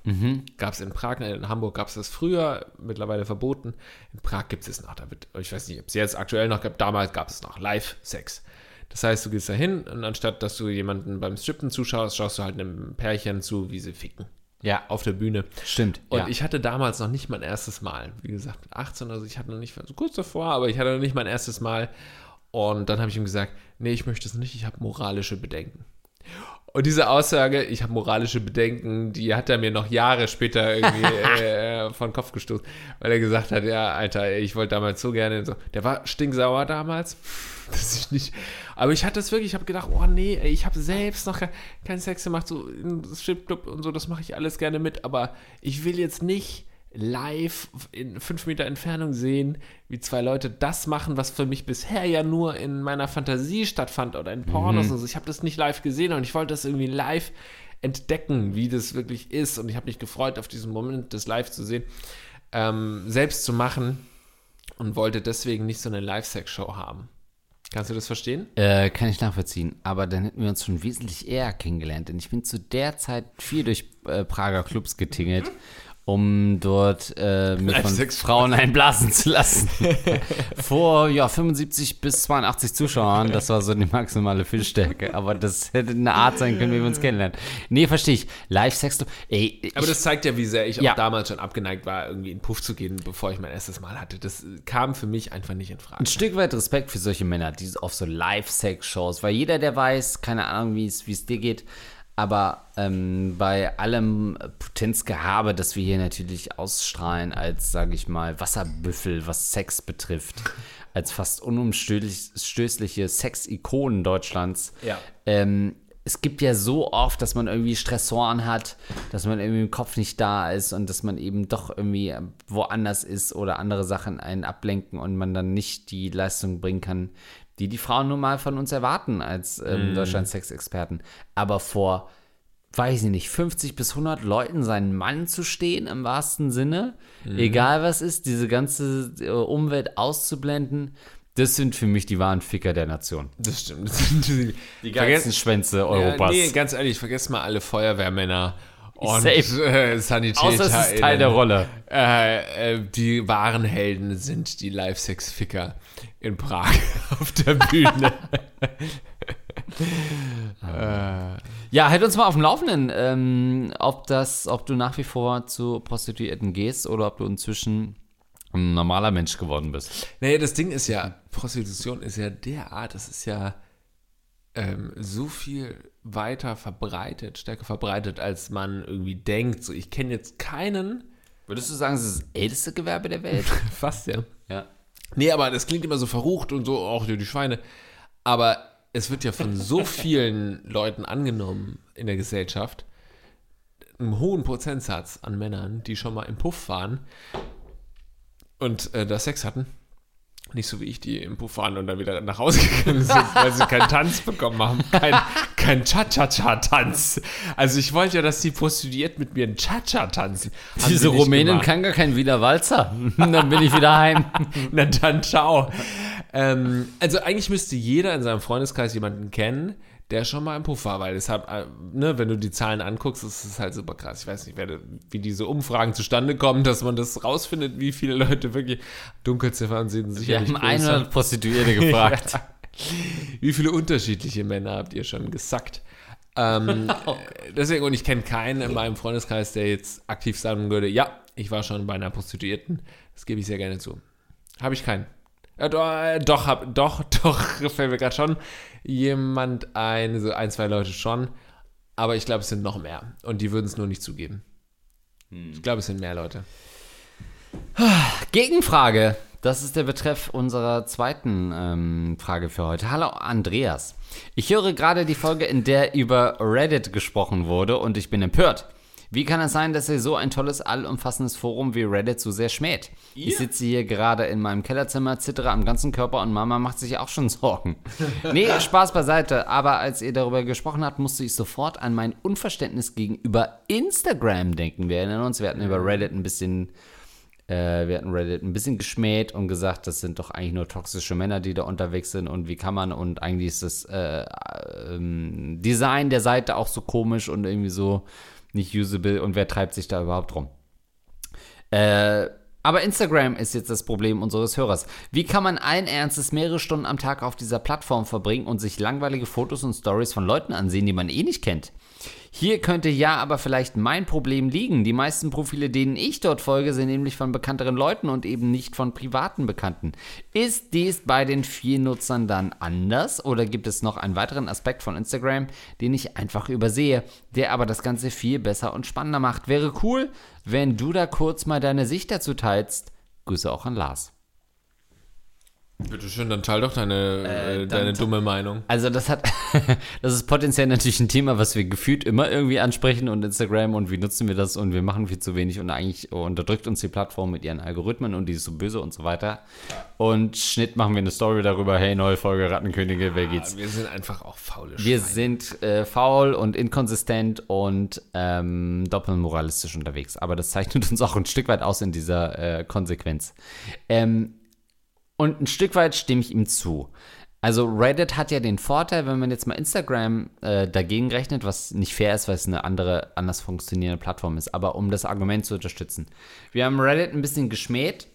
Gab es in Prag, in Hamburg gab es das früher, mittlerweile verboten. In Prag gibt es noch, da wird, ich weiß nicht, ob es jetzt aktuell noch gibt, damals gab es noch Live-Sex. Das heißt, du gehst da hin und anstatt, dass du jemanden beim Strippen zuschaust, schaust du halt einem Pärchen zu, wie sie ficken. Ja, Auf der Bühne. stimmt. Und ja. ich hatte damals noch nicht mein erstes Mal. Wie gesagt, mit 18, also ich hatte noch nicht, so kurz davor, aber ich hatte noch nicht mein erstes Mal. Und dann habe ich ihm gesagt, nee, ich möchte es nicht, ich habe moralische Bedenken. Und diese Aussage, ich habe moralische Bedenken, die hat er mir noch Jahre später irgendwie äh, von den Kopf gestoßen, weil er gesagt hat, ja, Alter, ich wollte damals so gerne, so, der war stinksauer damals, dass ich nicht, aber ich hatte es wirklich, ich habe gedacht, oh nee, ich habe selbst noch kein, keinen Sex gemacht, so im Stripclub und so, das mache ich alles gerne mit, aber ich will jetzt nicht live in fünf Meter Entfernung sehen, wie zwei Leute das machen, was für mich bisher ja nur in meiner Fantasie stattfand oder in Pornos und so. Ich habe das nicht live gesehen und ich wollte das irgendwie live entdecken, wie das wirklich ist. Und ich habe mich gefreut, auf diesen Moment, das live zu sehen, ähm, selbst zu machen und wollte deswegen nicht so eine Live-Sex-Show haben. Kannst du das verstehen? Äh, kann ich nachvollziehen. Aber dann hätten wir uns schon wesentlich eher kennengelernt. Denn ich bin zu der Zeit viel durch äh, Prager Clubs getingelt, um dort äh, Live-Sex- Frauen einblasen zu lassen. Vor ja, 75 bis 82 Zuschauern. Das war so die maximale Füllstärke. Aber das hätte eine Art sein können, wie wir uns kennenlernen. Nee, verstehe ich. Live-Sex, ey. Aber das zeigt ja, wie sehr ich Ja. auch damals schon abgeneigt war, irgendwie in den Puff zu gehen, bevor ich mein erstes Mal hatte. Das äh, kam für mich einfach nicht in Frage. ein Stück weit Respekt für solche Männer, die auf so Live-Sex-Shows, weil jeder, der weiß, keine Ahnung, wie es dir geht, aber ähm, bei allem Potenzgehabe, das wir hier natürlich ausstrahlen, als, sage ich mal, Wasserbüffel, was Sex betrifft, als fast unumstößliche Sex-Ikonen Deutschlands, Ja. ähm, es gibt ja so oft, dass man irgendwie Stressoren hat, dass man irgendwie im Kopf nicht da ist und dass man eben doch irgendwie woanders ist oder andere Sachen einen ablenken und man dann nicht die Leistung bringen kann, die die Frauen nun mal von uns erwarten als ähm, Deutschland-Sex-Experten. Aber vor, weiß ich nicht, 50 bis 100 Leuten seinen Mann zu stehen, im wahrsten Sinne, egal was ist, diese ganze äh, Umwelt auszublenden, das sind für mich die wahren Ficker der Nation. Das stimmt. Das sind die, Die geilsten Schwänze Ja, Europas. nee, ganz ehrlich, vergesst mal alle Feuerwehrmänner und Safe. äh, Sanitäter. Außer es ist Teil der Rolle. Äh, äh, die wahren Helden sind die Live-Sex-Ficker in Prag auf der Bühne. Ja, halt uns mal auf dem Laufenden, ähm, ob das, ob du nach wie vor zu Prostituierten gehst oder ob du inzwischen ein normaler Mensch geworden bist. naja, das Ding ist ja, Prostitution ist ja derart, das ist ja ähm, so viel weiter verbreitet, stärker verbreitet, als man irgendwie denkt. So, ich kenne jetzt keinen, Würdest du sagen, es ist das älteste Gewerbe der Welt? fast ja. ja. Nee, aber das klingt immer so verrucht und so, auch die Schweine. Aber es wird ja von so vielen Leuten angenommen in der Gesellschaft, einen hohen Prozentsatz an Männern, die schon mal im Puff waren und äh, da Sex hatten. Nicht so wie ich, die im Puff waren und dann wieder nach Hause gegangen sind, weil sie keinen Tanz bekommen haben. Kein, kein Cha-Cha-Cha-Tanz. Also ich wollte ja, dass die Prostituiert mit mir einen Cha-Cha tanzen. Haben Diese Rumänin kann gar kein Wiener Walzer. dann bin ich wieder heim. Na dann, ciao. Ähm, also eigentlich müsste jeder in seinem Freundeskreis jemanden kennen, der schon mal im Puff war, weil deshalb, äh, ne, wenn du die Zahlen anguckst, ist es halt super krass. Ich weiß nicht, wie diese Umfragen zustande kommen, dass man das rausfindet, wie viele Leute wirklich Dunkelziffern sind Wir sicherlich haben größer. 100 Prostituierte gefragt. Wie viele unterschiedliche Männer habt ihr schon gesackt? Ähm, deswegen, und ich kenne keinen in meinem Freundeskreis, der jetzt aktiv sagen würde, ja, ich war schon bei einer Prostituierten. Das gebe ich sehr gerne zu. Habe ich keinen. Ja, doch, äh, doch, hab, doch, doch, fällt mir gerade schon jemand ein, so ein, zwei Leute schon. Aber ich glaube, es sind noch mehr. Und die würden es nur nicht zugeben. Ich glaube, es sind mehr Leute. Gegenfrage. Das ist der Betreff unserer zweiten ähm, Frage für heute. Hallo Andreas. Ich höre gerade die Folge, in der über Reddit gesprochen wurde und ich bin empört. Wie kann es sein, dass ihr so ein tolles, allumfassendes Forum wie Reddit so sehr schmäht? Ich sitze hier gerade in meinem Kellerzimmer, zittere am ganzen Körper und Mama macht sich auch schon Sorgen. Nee, Spaß beiseite. Aber als ihr darüber gesprochen habt, musste ich sofort an mein Unverständnis gegenüber Instagram denken. Wir erinnern uns, wir hatten über Reddit ein bisschen Äh, wir hatten Reddit ein bisschen geschmäht und gesagt, das sind doch eigentlich nur toxische Männer, die da unterwegs sind und wie kann man und eigentlich ist das äh, ähm, Design der Seite auch so komisch und irgendwie so nicht usable und wer treibt sich da überhaupt rum? Äh, aber Instagram ist jetzt das Problem unseres Hörers. Wie kann man allen Ernstes mehrere Stunden am Tag auf dieser Plattform verbringen und sich langweilige Fotos und Stories von Leuten ansehen, die man eh nicht kennt? Hier könnte ja aber vielleicht mein Problem liegen. Die meisten Profile, denen ich dort folge, sind nämlich von bekannteren Leuten und eben nicht von privaten Bekannten. Ist dies bei den vielen Nutzern dann anders oder gibt es noch einen weiteren Aspekt von Instagram, den ich einfach übersehe, der aber das Ganze viel besser und spannender macht? Wäre cool, wenn du da kurz mal deine Sicht dazu teilst. Grüße auch an Lars. Bitte schön, dann teil doch deine, äh, deine dumme Meinung. Also das hat, das ist potenziell natürlich ein Thema, was wir gefühlt immer irgendwie ansprechen und Instagram und wie nutzen wir das und wir machen viel zu wenig und eigentlich unterdrückt uns die Plattform mit ihren Algorithmen und die ist so böse und so weiter. Und Schnitt machen wir eine Story darüber, hey, neue Folge Rattenkönige, wer geht's? Wir sind einfach auch faule Wir sind äh, faul und inkonsistent und ähm, doppelmoralistisch unterwegs. Aber das zeichnet uns auch ein Stück weit aus in dieser äh, Konsequenz. Ähm, und ein Stück weit stimme ich ihm zu. Also Reddit hat ja den Vorteil, wenn man jetzt mal Instagram äh, dagegen rechnet, was nicht fair ist, weil es eine andere, anders funktionierende Plattform ist, aber um das Argument zu unterstützen. Wir haben Reddit ein bisschen geschmäht,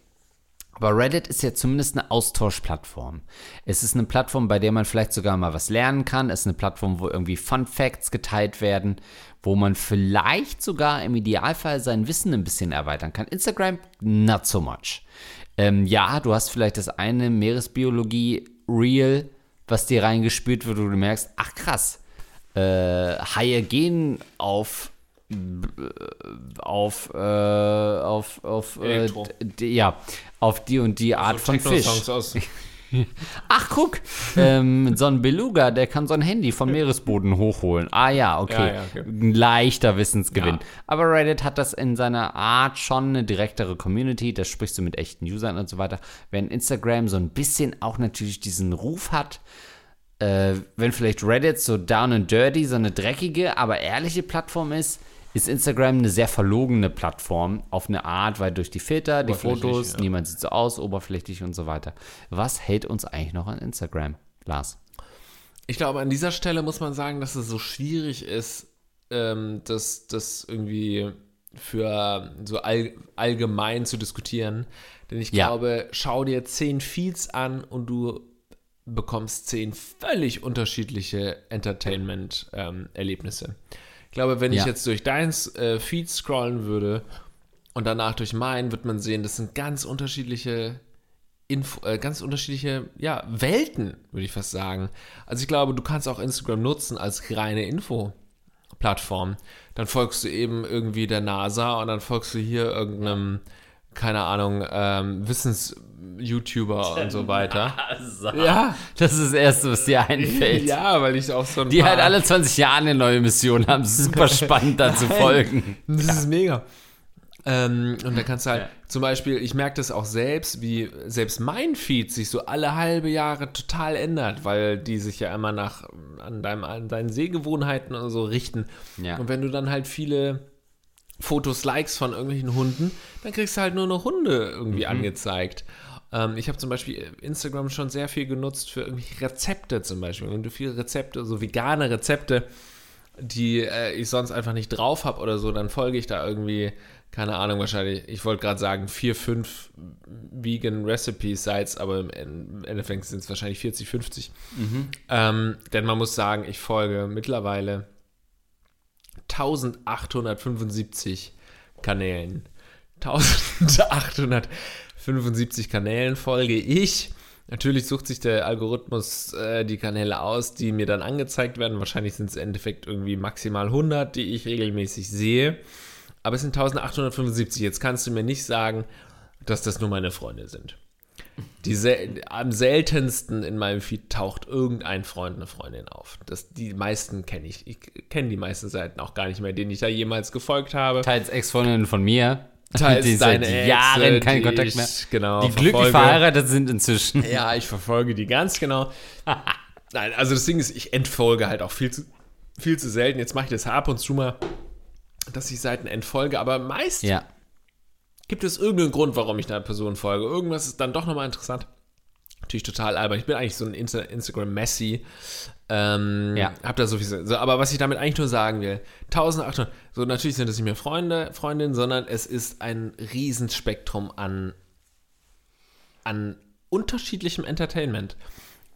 aber Reddit ist ja zumindest eine Austauschplattform. Es ist eine Plattform, bei der man vielleicht sogar mal was lernen kann. Es ist eine Plattform, wo irgendwie Fun Facts geteilt werden, wo man vielleicht sogar im Idealfall sein Wissen ein bisschen erweitern kann. Instagram, not so much. Ähm, ja, du hast vielleicht das eine Meeresbiologie-Reel, was dir reingespült wird, wo du merkst, ach krass, äh, Haie gehen auf äh, auf äh, auf auf äh, ja auf die und die Art von Fisch. Ach guck, ähm, so ein Beluga, der kann so ein Handy vom Meeresboden hochholen. Ah ja, okay, Ja, ja, okay. ein leichter Wissensgewinn. Ja. Aber Reddit hat das in seiner Art schon eine direktere Community. Da sprichst du mit echten Usern und so weiter. Während Instagram so ein bisschen auch natürlich diesen Ruf hat. Äh, wenn vielleicht Reddit so down and dirty, so eine dreckige, aber ehrliche Plattform ist, ist Instagram eine sehr verlogene Plattform auf eine Art, weil durch die Filter, die Fotos, ja. niemand sieht so aus, oberflächlich und so weiter. Was hält uns eigentlich noch an Instagram, Lars? Ich glaube, an dieser Stelle muss man sagen, dass es so schwierig ist, ähm, das, das irgendwie für so all, allgemein zu diskutieren. Denn ich Ja. glaube, schau dir zehn Feeds an und du bekommst zehn völlig unterschiedliche Entertainment-Erlebnisse. ich glaube, wenn ich Ja. jetzt durch deins äh, Feed scrollen würde und danach durch meinen, wird man sehen, das sind ganz unterschiedliche Info, äh, ganz unterschiedliche ja, Welten, würde ich fast sagen. Also ich glaube, du kannst auch Instagram nutzen als reine Info-Plattform. Dann folgst du eben irgendwie der NASA und dann folgst du hier irgendeinem, keine Ahnung, ähm, Wissens-YouTuber und so weiter. Ja, Das ist das Erste, was dir einfällt. ja, weil ich auch so ein Die paar, halt alle 20 Jahre eine neue Mission haben. Super spannend, da zu folgen. Das ist mega. Ähm, und da kannst du halt, Ja. zum Beispiel, ich merke das auch selbst, wie selbst mein Feed sich so alle halbe Jahre total ändert, weil die sich ja immer nach an, deinem, an deinen Sehgewohnheiten und so richten. Ja. Und wenn du dann halt viele Fotos, Likes von irgendwelchen Hunden, dann kriegst du halt nur noch Hunde irgendwie angezeigt. Ähm, ich habe zum Beispiel Instagram schon sehr viel genutzt für irgendwelche Rezepte zum Beispiel. Wenn du viele Rezepte, so vegane Rezepte, die äh, ich sonst einfach nicht drauf habe oder so, dann folge ich da irgendwie, keine Ahnung, wahrscheinlich, ich wollte gerade sagen, vier, fünf Vegan Recipe Sites, aber im En- Endeffekt sind es wahrscheinlich 40, 50. Ähm, denn man muss sagen, ich folge mittlerweile 1875 Kanälen. 1875 Kanälen folge ich. Natürlich sucht sich der Algorithmus äh, die Kanäle aus, die mir dann angezeigt werden. Wahrscheinlich sind es im Endeffekt irgendwie maximal 100, die ich regelmäßig sehe. Aber es sind 1875. Jetzt kannst du mir nicht sagen, dass das nur meine Freunde sind. Die sel am seltensten in meinem Feed taucht irgendein Freund, eine Freundin auf. Das, die meisten kenne ich. Ich kenne die meisten Seiten auch gar nicht mehr, denen ich da jemals gefolgt habe. Teils Ex-Freundinnen von mir. Teils die seit deine Jahren keinen die Kontakt ich, mehr. Genau, die glücklich verfolge. verheiratet sind inzwischen. Ja, ich verfolge die ganz genau. Nein, also das Ding ist, ich entfolge halt auch viel zu, viel zu selten. Jetzt mache ich das ab und zu mal, dass ich Seiten entfolge, aber meist Ja. Gibt es irgendeinen Grund, warum ich einer Person folge? Irgendwas ist dann doch nochmal interessant. Natürlich total albern. Ich bin eigentlich so ein Insta Instagram-Messi. Ähm, Ja. Hab da sowieso. So, aber was ich damit eigentlich nur sagen will, 1800, so natürlich sind es nicht mehr Freunde, Freundinnen, sondern es ist ein Riesenspektrum an, an unterschiedlichem Entertainment.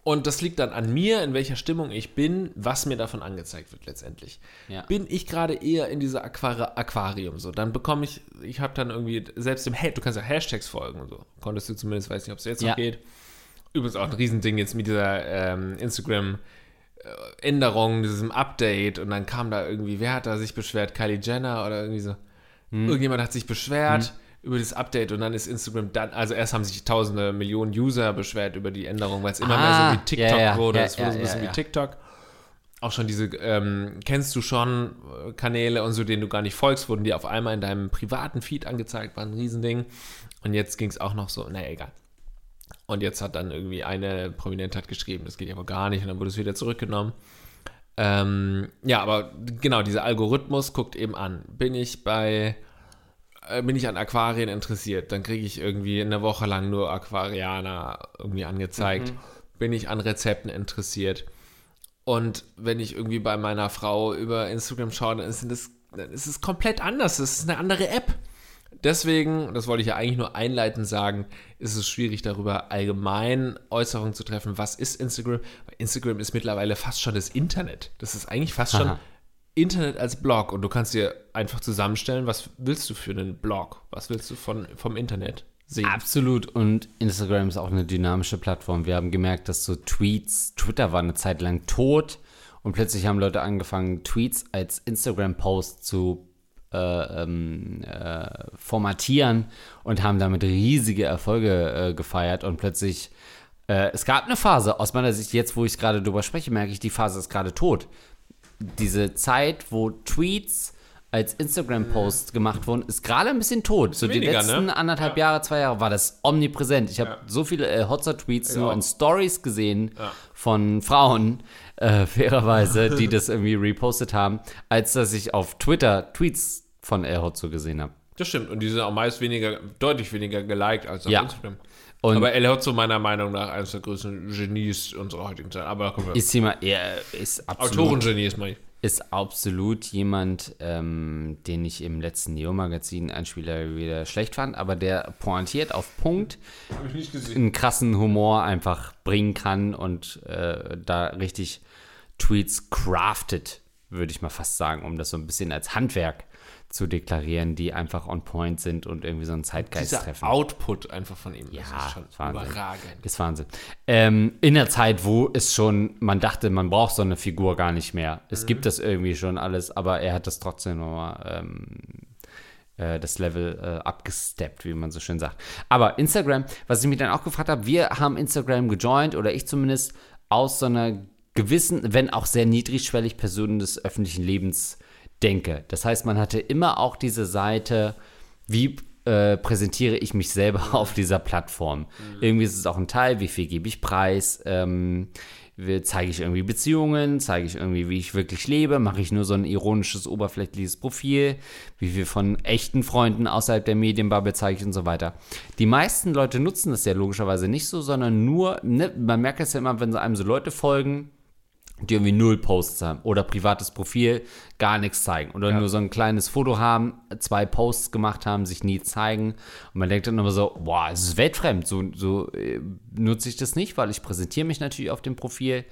Und das liegt dann an mir, in welcher Stimmung ich bin, was mir davon angezeigt wird letztendlich. Ja. Bin ich gerade eher in dieser Aquari Aquarium so, dann bekomme ich, ich habe dann irgendwie, selbst im, Ha- du kannst ja Hashtags folgen und so, konntest du zumindest, weiß nicht, ob es jetzt Ja. noch geht. Übrigens auch ein Riesending jetzt mit dieser ähm, Instagram Änderung, diesem Update und dann kam da irgendwie, wer hat da sich beschwert? Kylie Jenner oder irgendwie so. Hm. Irgendjemand hat sich beschwert über das Update und dann ist Instagram dann, also erst haben sich tausende Millionen User beschwert über die Änderung, weil es immer mehr Ah, so wie TikTok ja, ja, wurde. es wurde ja, so ein bisschen wie TikTok. Auch schon diese, ähm, kennst du schon äh, Kanäle und so, denen du gar nicht folgst, wurden die auf einmal in deinem privaten Feed angezeigt, war ein Riesending. Und jetzt ging es auch noch so, naja, egal. Und jetzt hat dann irgendwie eine Prominente hat geschrieben, das geht aber gar nicht und dann wurde es wieder zurückgenommen. Ähm, ja, aber genau, dieser Algorithmus guckt eben an. Bin ich bei, bin ich an Aquarien interessiert, dann kriege ich irgendwie eine Woche lang nur Aquarianer irgendwie angezeigt. Bin ich an Rezepten interessiert. Und wenn ich irgendwie bei meiner Frau über Instagram schaue, dann ist es, dann ist es komplett anders. Das ist eine andere App. Deswegen, das wollte ich ja eigentlich nur einleitend sagen, ist es schwierig darüber allgemein Äußerungen zu treffen, was ist Instagram? Instagram ist mittlerweile fast schon das Internet. Das ist eigentlich fast schon Aha. Internet als Blog und du kannst dir einfach zusammenstellen, was willst du für einen Blog? Was willst du von, vom Internet sehen? Absolut. Und Instagram ist auch eine dynamische Plattform. Wir haben gemerkt, dass so Tweets, Twitter war eine Zeit lang tot und plötzlich haben Leute angefangen, Tweets als Instagram-Post zu äh, ähm, äh, formatieren und haben damit riesige Erfolge äh, gefeiert und plötzlich äh, es gab eine Phase, aus meiner Sicht, jetzt wo ich gerade drüber spreche, merke ich, die Phase ist gerade tot. Diese Zeit, wo Tweets als Instagram-Post gemacht wurden, ist gerade ein bisschen tot. So die weniger, letzten ne? anderthalb Jahre, zwei Jahre war das omnipräsent. Ich habe so viele äh, Hotzer-Tweets nur in Stories gesehen von Frauen, äh, fairerweise, die das irgendwie repostet haben, als dass ich auf Twitter Tweets von El Hotzo gesehen habe. Das stimmt. Und die sind auch meist weniger, deutlich weniger geliked als auf Ja. Instagram. Und- Aber El Hotzo meiner Meinung nach eines der größten Genies unserer heutigen Zeit. Aber. Ist jemand, er ist absolut Autorengenie ist mal. ist absolut jemand, ähm, den ich im letzten Neo-Magazin einen Spieler wieder schlecht fand, aber der pointiert auf Punkt einen krassen Humor einfach bringen kann und äh, da richtig Tweets craftet, würde ich mal fast sagen, um das so ein bisschen als Handwerk zu deklarieren, die einfach on point sind und irgendwie so einen Zeitgeist Dieser treffen. Output einfach von ihm. Ja, das ist schon Wahnsinn. überragend. Ist Wahnsinn. Ähm, in der Zeit, wo es schon, man dachte, man braucht so eine Figur gar nicht mehr. Es gibt das irgendwie schon alles, aber er hat das trotzdem nochmal ähm, äh, das Level äh, abgesteppt, wie man so schön sagt. Aber Instagram, was ich mich dann auch gefragt habe, wir haben Instagram gejoint oder ich zumindest aus so einer gewissen, wenn auch sehr niedrigschwellig Personen des öffentlichen Lebens denke. Das heißt, man hatte immer auch diese Seite, wie äh, präsentiere ich mich selber auf dieser Plattform. Irgendwie ist es auch ein Teil, wie viel gebe ich preis, ähm, zeige ich irgendwie Beziehungen, zeige ich irgendwie, wie ich wirklich lebe, mache ich nur so ein ironisches, oberflächliches Profil, wie viel von echten Freunden außerhalb der Medienbubble zeige ich und so weiter. Die meisten Leute nutzen das ja logischerweise nicht so, sondern nur, ne, man merkt es ja immer, wenn so einem so Leute folgen, die irgendwie null Posts haben oder privates Profil, gar nichts zeigen oder nur so ein kleines Foto haben, zwei Posts gemacht haben, sich nie zeigen. Und man denkt dann immer so, boah, es ist weltfremd, so, so äh, nutze ich das nicht, weil ich präsentiere mich natürlich auf dem Profil.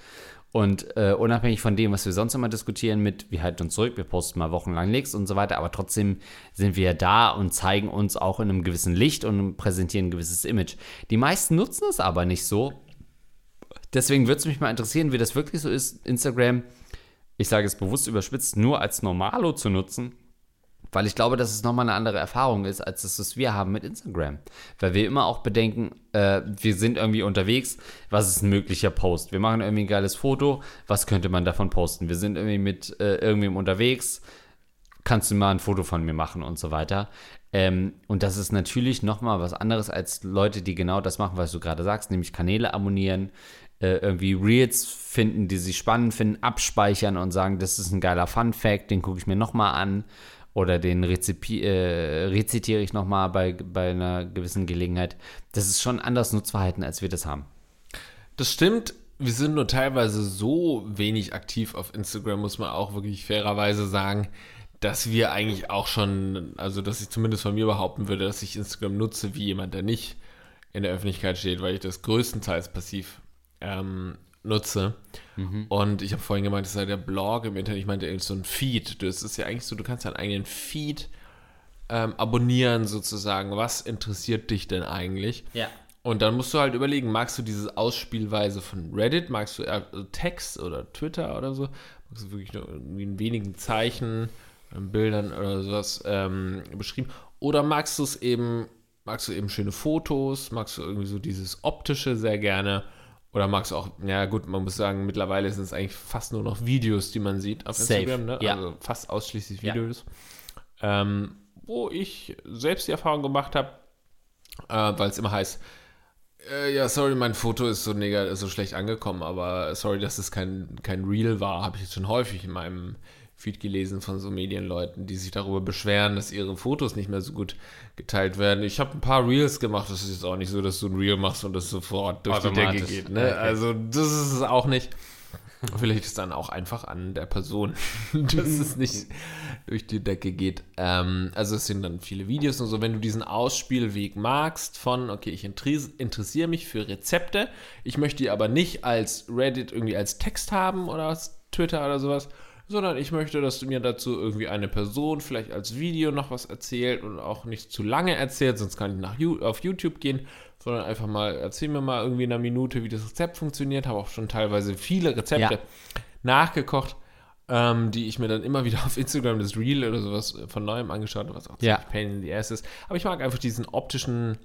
Und äh, unabhängig von dem, was wir sonst immer diskutieren mit, wir halten uns zurück, wir posten mal wochenlang nichts und so weiter, aber trotzdem sind wir da und zeigen uns auch in einem gewissen Licht und präsentieren ein gewisses Image. Die meisten nutzen es aber nicht so, Deswegen würde es mich mal interessieren, wie das wirklich so ist, Instagram, ich sage es bewusst überspitzt, nur als Normalo zu nutzen, weil ich glaube, dass es nochmal eine andere Erfahrung ist, als das, was wir haben mit Instagram. Weil wir immer auch bedenken, äh, wir sind irgendwie unterwegs, was ist ein möglicher Post? Wir machen irgendwie ein geiles Foto, was könnte man davon posten? Wir sind irgendwie mit äh, irgendwem unterwegs, kannst du mal ein Foto von mir machen und so weiter. Ähm, und das ist natürlich nochmal was anderes als Leute, die genau das machen, was du gerade sagst, nämlich Kanäle abonnieren, äh, irgendwie Reels finden, die sie spannend finden, abspeichern und sagen, das ist ein geiler Fun-Fact, den gucke ich mir nochmal an oder den rezipi äh, rezitiere ich nochmal bei, bei einer gewissen Gelegenheit. Das ist schon anders Nutzverhalten, als wir das haben. Das stimmt. Wir sind nur teilweise so wenig aktiv auf Instagram, muss man auch wirklich fairerweise sagen, dass wir eigentlich auch schon, also dass ich zumindest von mir behaupten würde, dass ich Instagram nutze wie jemand, der nicht in der Öffentlichkeit steht, weil ich das größtenteils passiv ähm, nutze. Mhm. Und ich habe vorhin gemeint, das sei der Blog im Internet. Ich meinte so ein Feed. Das ist ja eigentlich so, du kannst deinen eigenen Feed ähm, abonnieren sozusagen. Was interessiert dich denn eigentlich? Ja. Und dann musst du halt überlegen, magst du diese Ausspielweise von Reddit, magst du Text oder Twitter oder so, magst du wirklich nur irgendwie in wenigen Zeichen, Bildern oder sowas ähm, beschrieben, oder magst du es eben, magst du eben schöne Fotos, magst du irgendwie so dieses optische sehr gerne oder magst du auch, ja gut, man muss sagen, mittlerweile sind es eigentlich fast nur noch Videos, die man sieht auf Safe. Instagram, ne? Ja. Also fast ausschließlich Videos. Ja. Ähm, wo ich selbst die Erfahrung gemacht habe, äh, weil es immer heißt, äh, ja, sorry, mein Foto ist so, negativ, so schlecht angekommen, aber sorry, dass es kein, kein Real war, habe ich jetzt schon häufig in meinem Feed gelesen von so Medienleuten, die sich darüber beschweren, dass ihre Fotos nicht mehr so gut geteilt werden. Ich habe ein paar Reels gemacht, das ist jetzt auch nicht so, dass du ein Reel machst und das sofort durch die Decke geht. Ne? Okay. Also das ist es auch nicht. Vielleicht ist es dann auch einfach an der Person, dass es nicht durch die Decke geht. Ähm, also es sind dann viele Videos und so. Wenn du diesen Ausspielweg magst von, okay, ich interessiere mich für Rezepte, ich möchte die aber nicht als Reddit irgendwie als Text haben oder als Twitter oder sowas, sondern ich möchte, dass du mir dazu irgendwie eine Person vielleicht als Video noch was erzählt und auch nicht zu lange erzählt, sonst kann ich nach auf YouTube gehen, sondern einfach mal, erzähl mir mal irgendwie in einer Minute, wie das Rezept funktioniert. Habe auch schon teilweise viele Rezepte ja. nachgekocht, ähm, die ich mir dann immer wieder auf Instagram, das Reel oder sowas von neuem angeschaut habe, was auch ja. Pain in the Ass ist. Aber ich mag einfach diesen optischen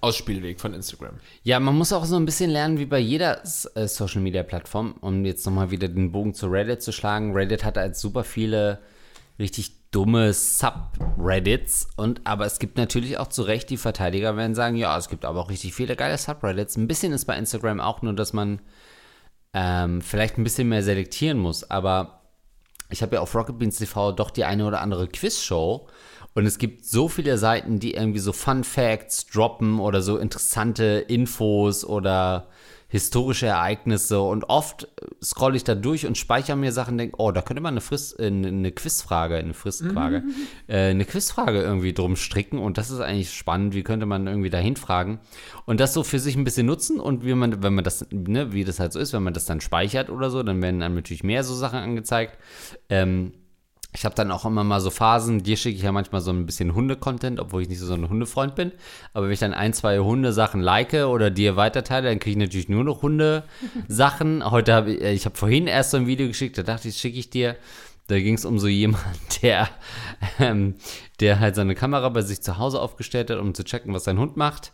Ausspielweg von Instagram. Ja, man muss auch so ein bisschen lernen, wie bei jeder äh, Social Media Plattform, um jetzt nochmal wieder den Bogen zu Reddit zu schlagen. Reddit hat halt super viele richtig dumme Subreddits und aber es gibt natürlich auch zu Recht die Verteidiger werden sagen, ja, es gibt aber auch richtig viele geile Subreddits. Ein bisschen ist bei Instagram auch nur, dass man ähm, vielleicht ein bisschen mehr selektieren muss, aber ich habe ja auf Rocket Beans TV doch die eine oder andere Quizshow und es gibt so viele Seiten, die irgendwie so Fun Facts droppen oder so interessante Infos oder historische Ereignisse. Und oft scrolle ich da durch und speichere mir Sachen und denke, oh, da könnte man eine, Frist, äh, eine Quizfrage, eine Fristfrage, mhm. äh, eine Quizfrage irgendwie drum stricken. Und das ist eigentlich spannend. Wie könnte man irgendwie dahin fragen? Und das so für sich ein bisschen nutzen. Und wie man, wenn man das, ne, wie das halt so ist, wenn man das dann speichert oder so, dann werden dann natürlich mehr so Sachen angezeigt. Ähm, ich habe dann auch immer mal so Phasen, dir schicke ich ja manchmal so ein bisschen Hunde-Content, obwohl ich nicht so ein Hundefreund bin. Aber wenn ich dann ein, zwei Hundesachen like oder dir weiterteile, dann kriege ich natürlich nur noch Hunde-Sachen. Heute habe ich, äh, ich habe vorhin erst so ein Video geschickt, da dachte ich, schicke ich dir. Da ging es um so jemanden, der, ähm, der halt seine Kamera bei sich zu Hause aufgestellt hat, um zu checken, was sein Hund macht,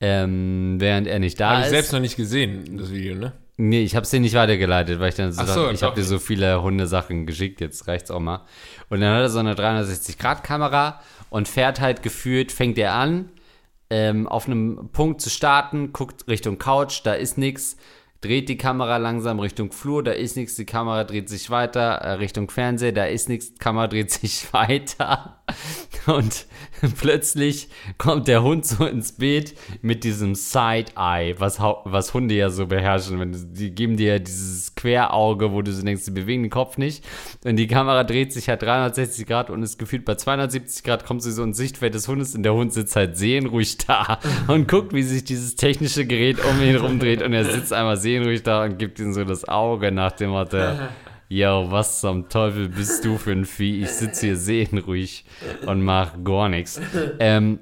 ähm, während er nicht da Hab ist. Habe ich selbst noch nicht gesehen, das Video, ne? Nee, ich habe es dir nicht weitergeleitet, weil ich dann so, so ich habe dir so viele Hundesachen geschickt, jetzt reicht's auch mal. Und dann hat er so eine 360-Grad-Kamera und fährt halt gefühlt, fängt er an, ähm, auf einem Punkt zu starten, guckt Richtung Couch, da ist nichts, dreht die Kamera langsam Richtung Flur, da ist nichts, die Kamera dreht sich weiter, äh, Richtung Fernseher, da ist nichts, die Kamera dreht sich weiter. Und plötzlich kommt der Hund so ins Beet mit diesem Side-Eye, was, was Hunde ja so beherrschen. Wenn, die geben dir ja dieses Querauge, wo du so denkst, sie bewegen den Kopf nicht. Und die Kamera dreht sich halt 360 Grad und ist gefühlt bei 270 Grad kommt sie so ins Sichtfeld des Hundes und der Hund sitzt halt seelenruhig da und guckt, wie sich dieses technische Gerät um ihn rumdreht und er sitzt einmal seelenruhig da und gibt ihm so das Auge nach dem Motto. yo, was zum Teufel bist du für ein Vieh? Ich sitze hier seelenruhig und mach gar nichts. Ähm,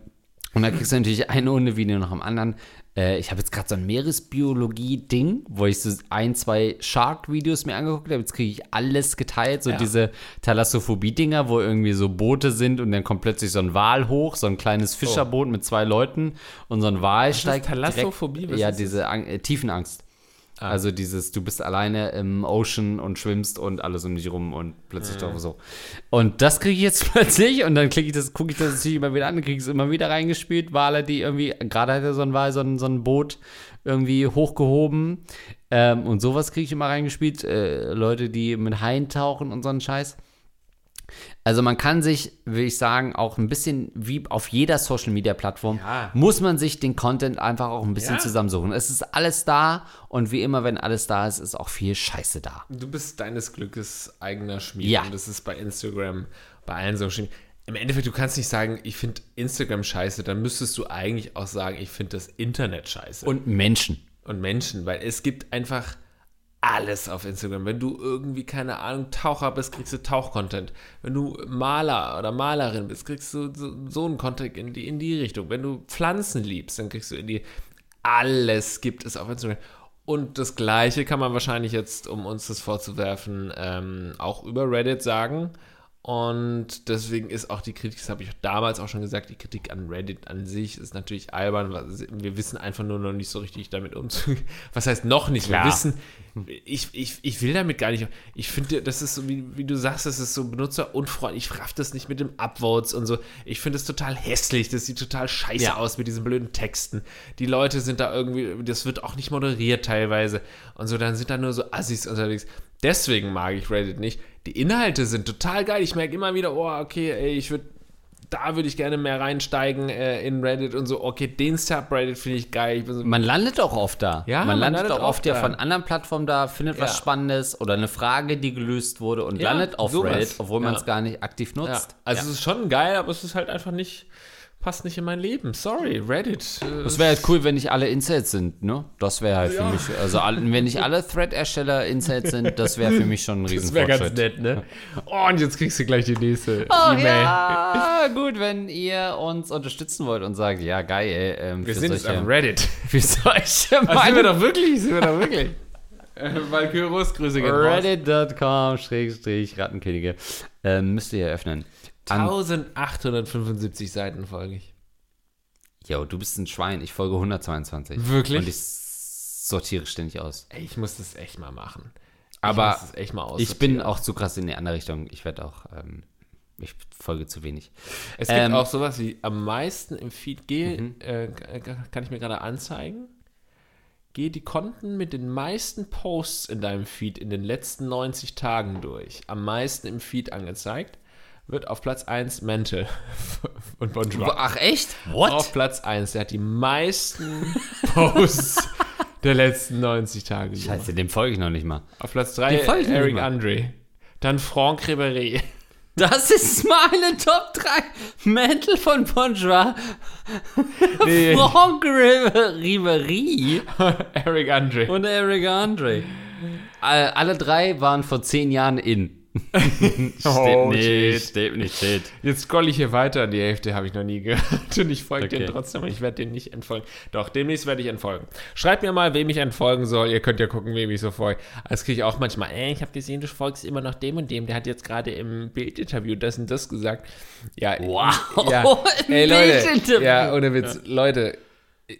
und dann kriegst du natürlich ein Hundevideo nach dem anderen. Äh, ich habe jetzt gerade so ein Meeresbiologie-Ding, wo ich so ein, zwei Shark-Videos mir angeguckt habe. Jetzt kriege ich alles geteilt. So ja. diese Thalassophobie-Dinger, wo irgendwie so Boote sind und dann kommt plötzlich so ein Wal hoch, so ein kleines Fischerboot oh. mit zwei Leuten und so ein Wal steigt. Thalassophobie? Direkt, ja, diese An äh, Tiefenangst. Ah. Also dieses, du bist alleine im Ocean und schwimmst und alles um dich rum und plötzlich mhm. doch so. Und das kriege ich jetzt plötzlich und dann klicke ich das, gucke ich das natürlich immer wieder an, kriege es immer wieder reingespielt. Wale, die irgendwie, gerade hat er so ein Wal, so ein, so ein Boot irgendwie hochgehoben. Ähm, und sowas kriege ich immer reingespielt. Äh, Leute, die mit Haien tauchen und so einen Scheiß. Also man kann sich, will ich sagen, auch ein bisschen wie auf jeder Social Media Plattform, Ja. muss man sich den Content einfach auch ein bisschen Ja. zusammensuchen. Es ist alles da und wie immer, wenn alles da ist, ist auch viel Scheiße da. Du bist deines Glückes eigener Schmied. Ja. Und das ist bei Instagram, bei allen Social Media. Im Endeffekt, du kannst nicht sagen, ich finde Instagram scheiße, dann müsstest du eigentlich auch sagen, ich finde das Internet scheiße. Und Menschen. und Menschen, weil es gibt einfach alles auf Instagram. Wenn du irgendwie, keine Ahnung, Taucher bist, kriegst du Tauchcontent. Wenn du Maler oder Malerin bist, kriegst du so, so einen Content in die, in die Richtung. Wenn du Pflanzen liebst, dann kriegst du in die. Alles gibt es auf Instagram. Und das Gleiche kann man wahrscheinlich jetzt, um uns das vorzuwerfen, ähm, auch über Reddit sagen. Und deswegen ist auch die Kritik, das habe ich damals auch schon gesagt, die Kritik an Reddit an sich ist natürlich albern. Wir wissen einfach nur noch nicht so richtig damit umzugehen. Was heißt noch nicht? Klar. Wir wissen, ich, ich, ich will damit gar nicht. Ich finde, das ist so, wie, wie du sagst, das ist so benutzerunfreundlich. Ich raff das nicht mit dem Upvotes und so. Ich finde es total hässlich. Das sieht total scheiße Ja. aus mit diesen blöden Texten. Die Leute sind da irgendwie, das wird auch nicht moderiert teilweise. Und so, dann sind da nur so Assis unterwegs. Deswegen mag ich Reddit nicht. Die Inhalte sind total geil. Ich merke immer wieder, oh, okay, ey, ich würde, da würde ich gerne mehr reinsteigen äh, in Reddit und so. Okay, den Subreddit finde ich geil. Ich so, Man landet auch oft da. Ja, man, man landet, landet auch oft oft ja da. von anderen Plattformen da, findet was Ja. Spannendes oder eine Frage, die gelöst wurde und Ja, landet auf sowas. Reddit, obwohl man es gar nicht aktiv nutzt. Also es ist schon geil, aber es ist halt einfach nicht, passt nicht in mein Leben. Sorry, Reddit. Äh, Es wäre halt cool, wenn nicht alle Insets sind, ne? Das wäre halt für mich, also wenn nicht alle Thread-Ersteller Insets sind, das wäre für mich schon ein das wäre ganz nett, ne? Oh, und jetzt kriegst du gleich die nächste Oh E-Mail. ja, gut, wenn ihr uns unterstützen wollt und sagt, ja geil, ähm, Wir sind jetzt solche, auf Reddit. für solche Das sind wir doch wirklich, sind wir doch wirklich. Äh, Valkyros, Grüße gehen raus. Reddit.com Schrägstrich Rattenkönige. Ähm, müsst ihr ja öffnen. An 1875 Seiten folge ich. Jo, du bist ein Schwein. Ich folge 122. Wirklich? Und ich sortiere ständig aus. Ey, ich muss das echt mal machen. Aber ich Ich bin auch zu krass in die andere Richtung. Ich werde auch, ähm, ich folge zu wenig. Es gibt ähm, auch sowas wie am meisten im Feed. Geh, Mhm. äh, kann ich mir gerade anzeigen? Geh die Konten mit den meisten Posts in deinem Feed in den letzten 90 Tagen durch. Am meisten im Feed angezeigt. Wird auf Platz 1 Mental und Bon Jovi. Ach, echt? Auf Platz 1. Der hat die meisten Posts der letzten 90 Tage. gemacht. Scheiße, dem folge ich noch nicht mal. Auf Platz 3 Den folge ich nicht Eric. Andre. Dann Franck Ribéry. Das ist meine Top 3. Mantel von Bon Jovi. Nee, Franck Ribery Eric Andre. und Eric Andre. All- Alle drei waren vor zehn Jahren in. Oh, nicht, shit. steht nicht, steht. Jetzt scroll ich hier weiter. Die Hälfte habe ich noch nie gehört. Und ich folge Okay. dem trotzdem. und Ich werde den nicht entfolgen. Doch, demnächst werde ich entfolgen. Schreibt mir mal, wem ich entfolgen soll. Ihr könnt ja gucken, wem ich so folge. Das kriege ich auch manchmal. Ey, ich habe gesehen, du folgst immer noch dem und dem. Der hat jetzt gerade im Bildinterview das und das gesagt. Ja, Wow. Ja. Ey, Leute. Ja, ohne Witz. Leute,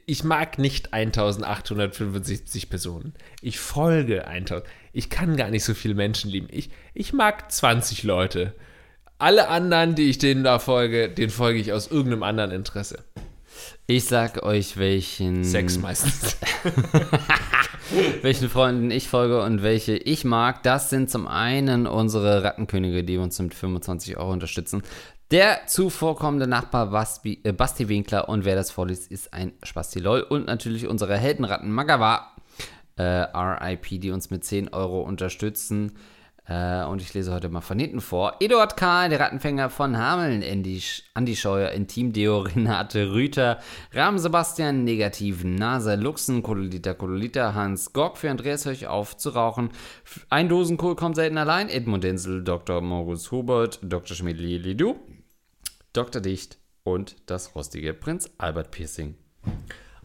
ich mag nicht 1875 Personen. Ich folge 1000. Ich kann gar nicht so viele Menschen lieben. Ich, ich mag 20 Leute. Alle anderen, die ich denen da folge, den folge ich aus irgendeinem anderen Interesse. Ich sag euch, welchen, Sex meistens. welchen Freunden ich folge und welche ich mag. Das sind zum einen unsere Rattenkönige, die uns mit 25 Euro unterstützen. Der zuvorkommende Nachbar Basti, äh, Basti Winkler und wer das vorliest, ist ein Spasti LOL. Und natürlich unsere Heldenratten Magawa, RIP, die uns mit 10 Euro unterstützen. Äh, und ich lese heute mal von hinten vor. Eduard K., der Rattenfänger von Hameln, Andy, Andi Scheuer, Intimdeo, Renate Rüther, Rahmen Sebastian, Negativ, Nase, Luxen, Kodolita, Kodolita, Hans Gock für Andreas Höch auf zu rauchen. Ein Dosenkohl kommt selten allein. Edmund Denzel, Dr. Moritz Hubert, Dr. Schmidli Lidu, Dr. Dicht und das rostige Prinz Albert Piercing.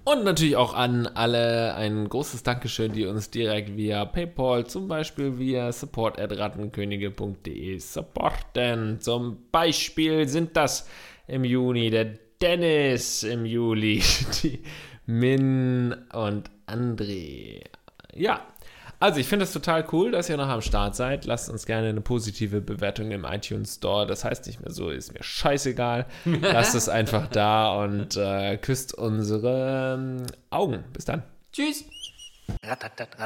Und natürlich auch an alle ein großes Dankeschön, die uns direkt via PayPal, zum Beispiel via support.rattenkönige.de supporten. Zum Beispiel sind das im Juni der Dennis, im Juli die Min und André. Ja, also, ich finde es total cool, dass ihr noch am Start seid. Lasst uns gerne eine positive Bewertung im iTunes Store. Das heißt nicht mehr so, ist mir scheißegal. Lasst es einfach da und äh, küsst unsere ähm, Augen. Bis dann. Tschüss. Rattenkönige.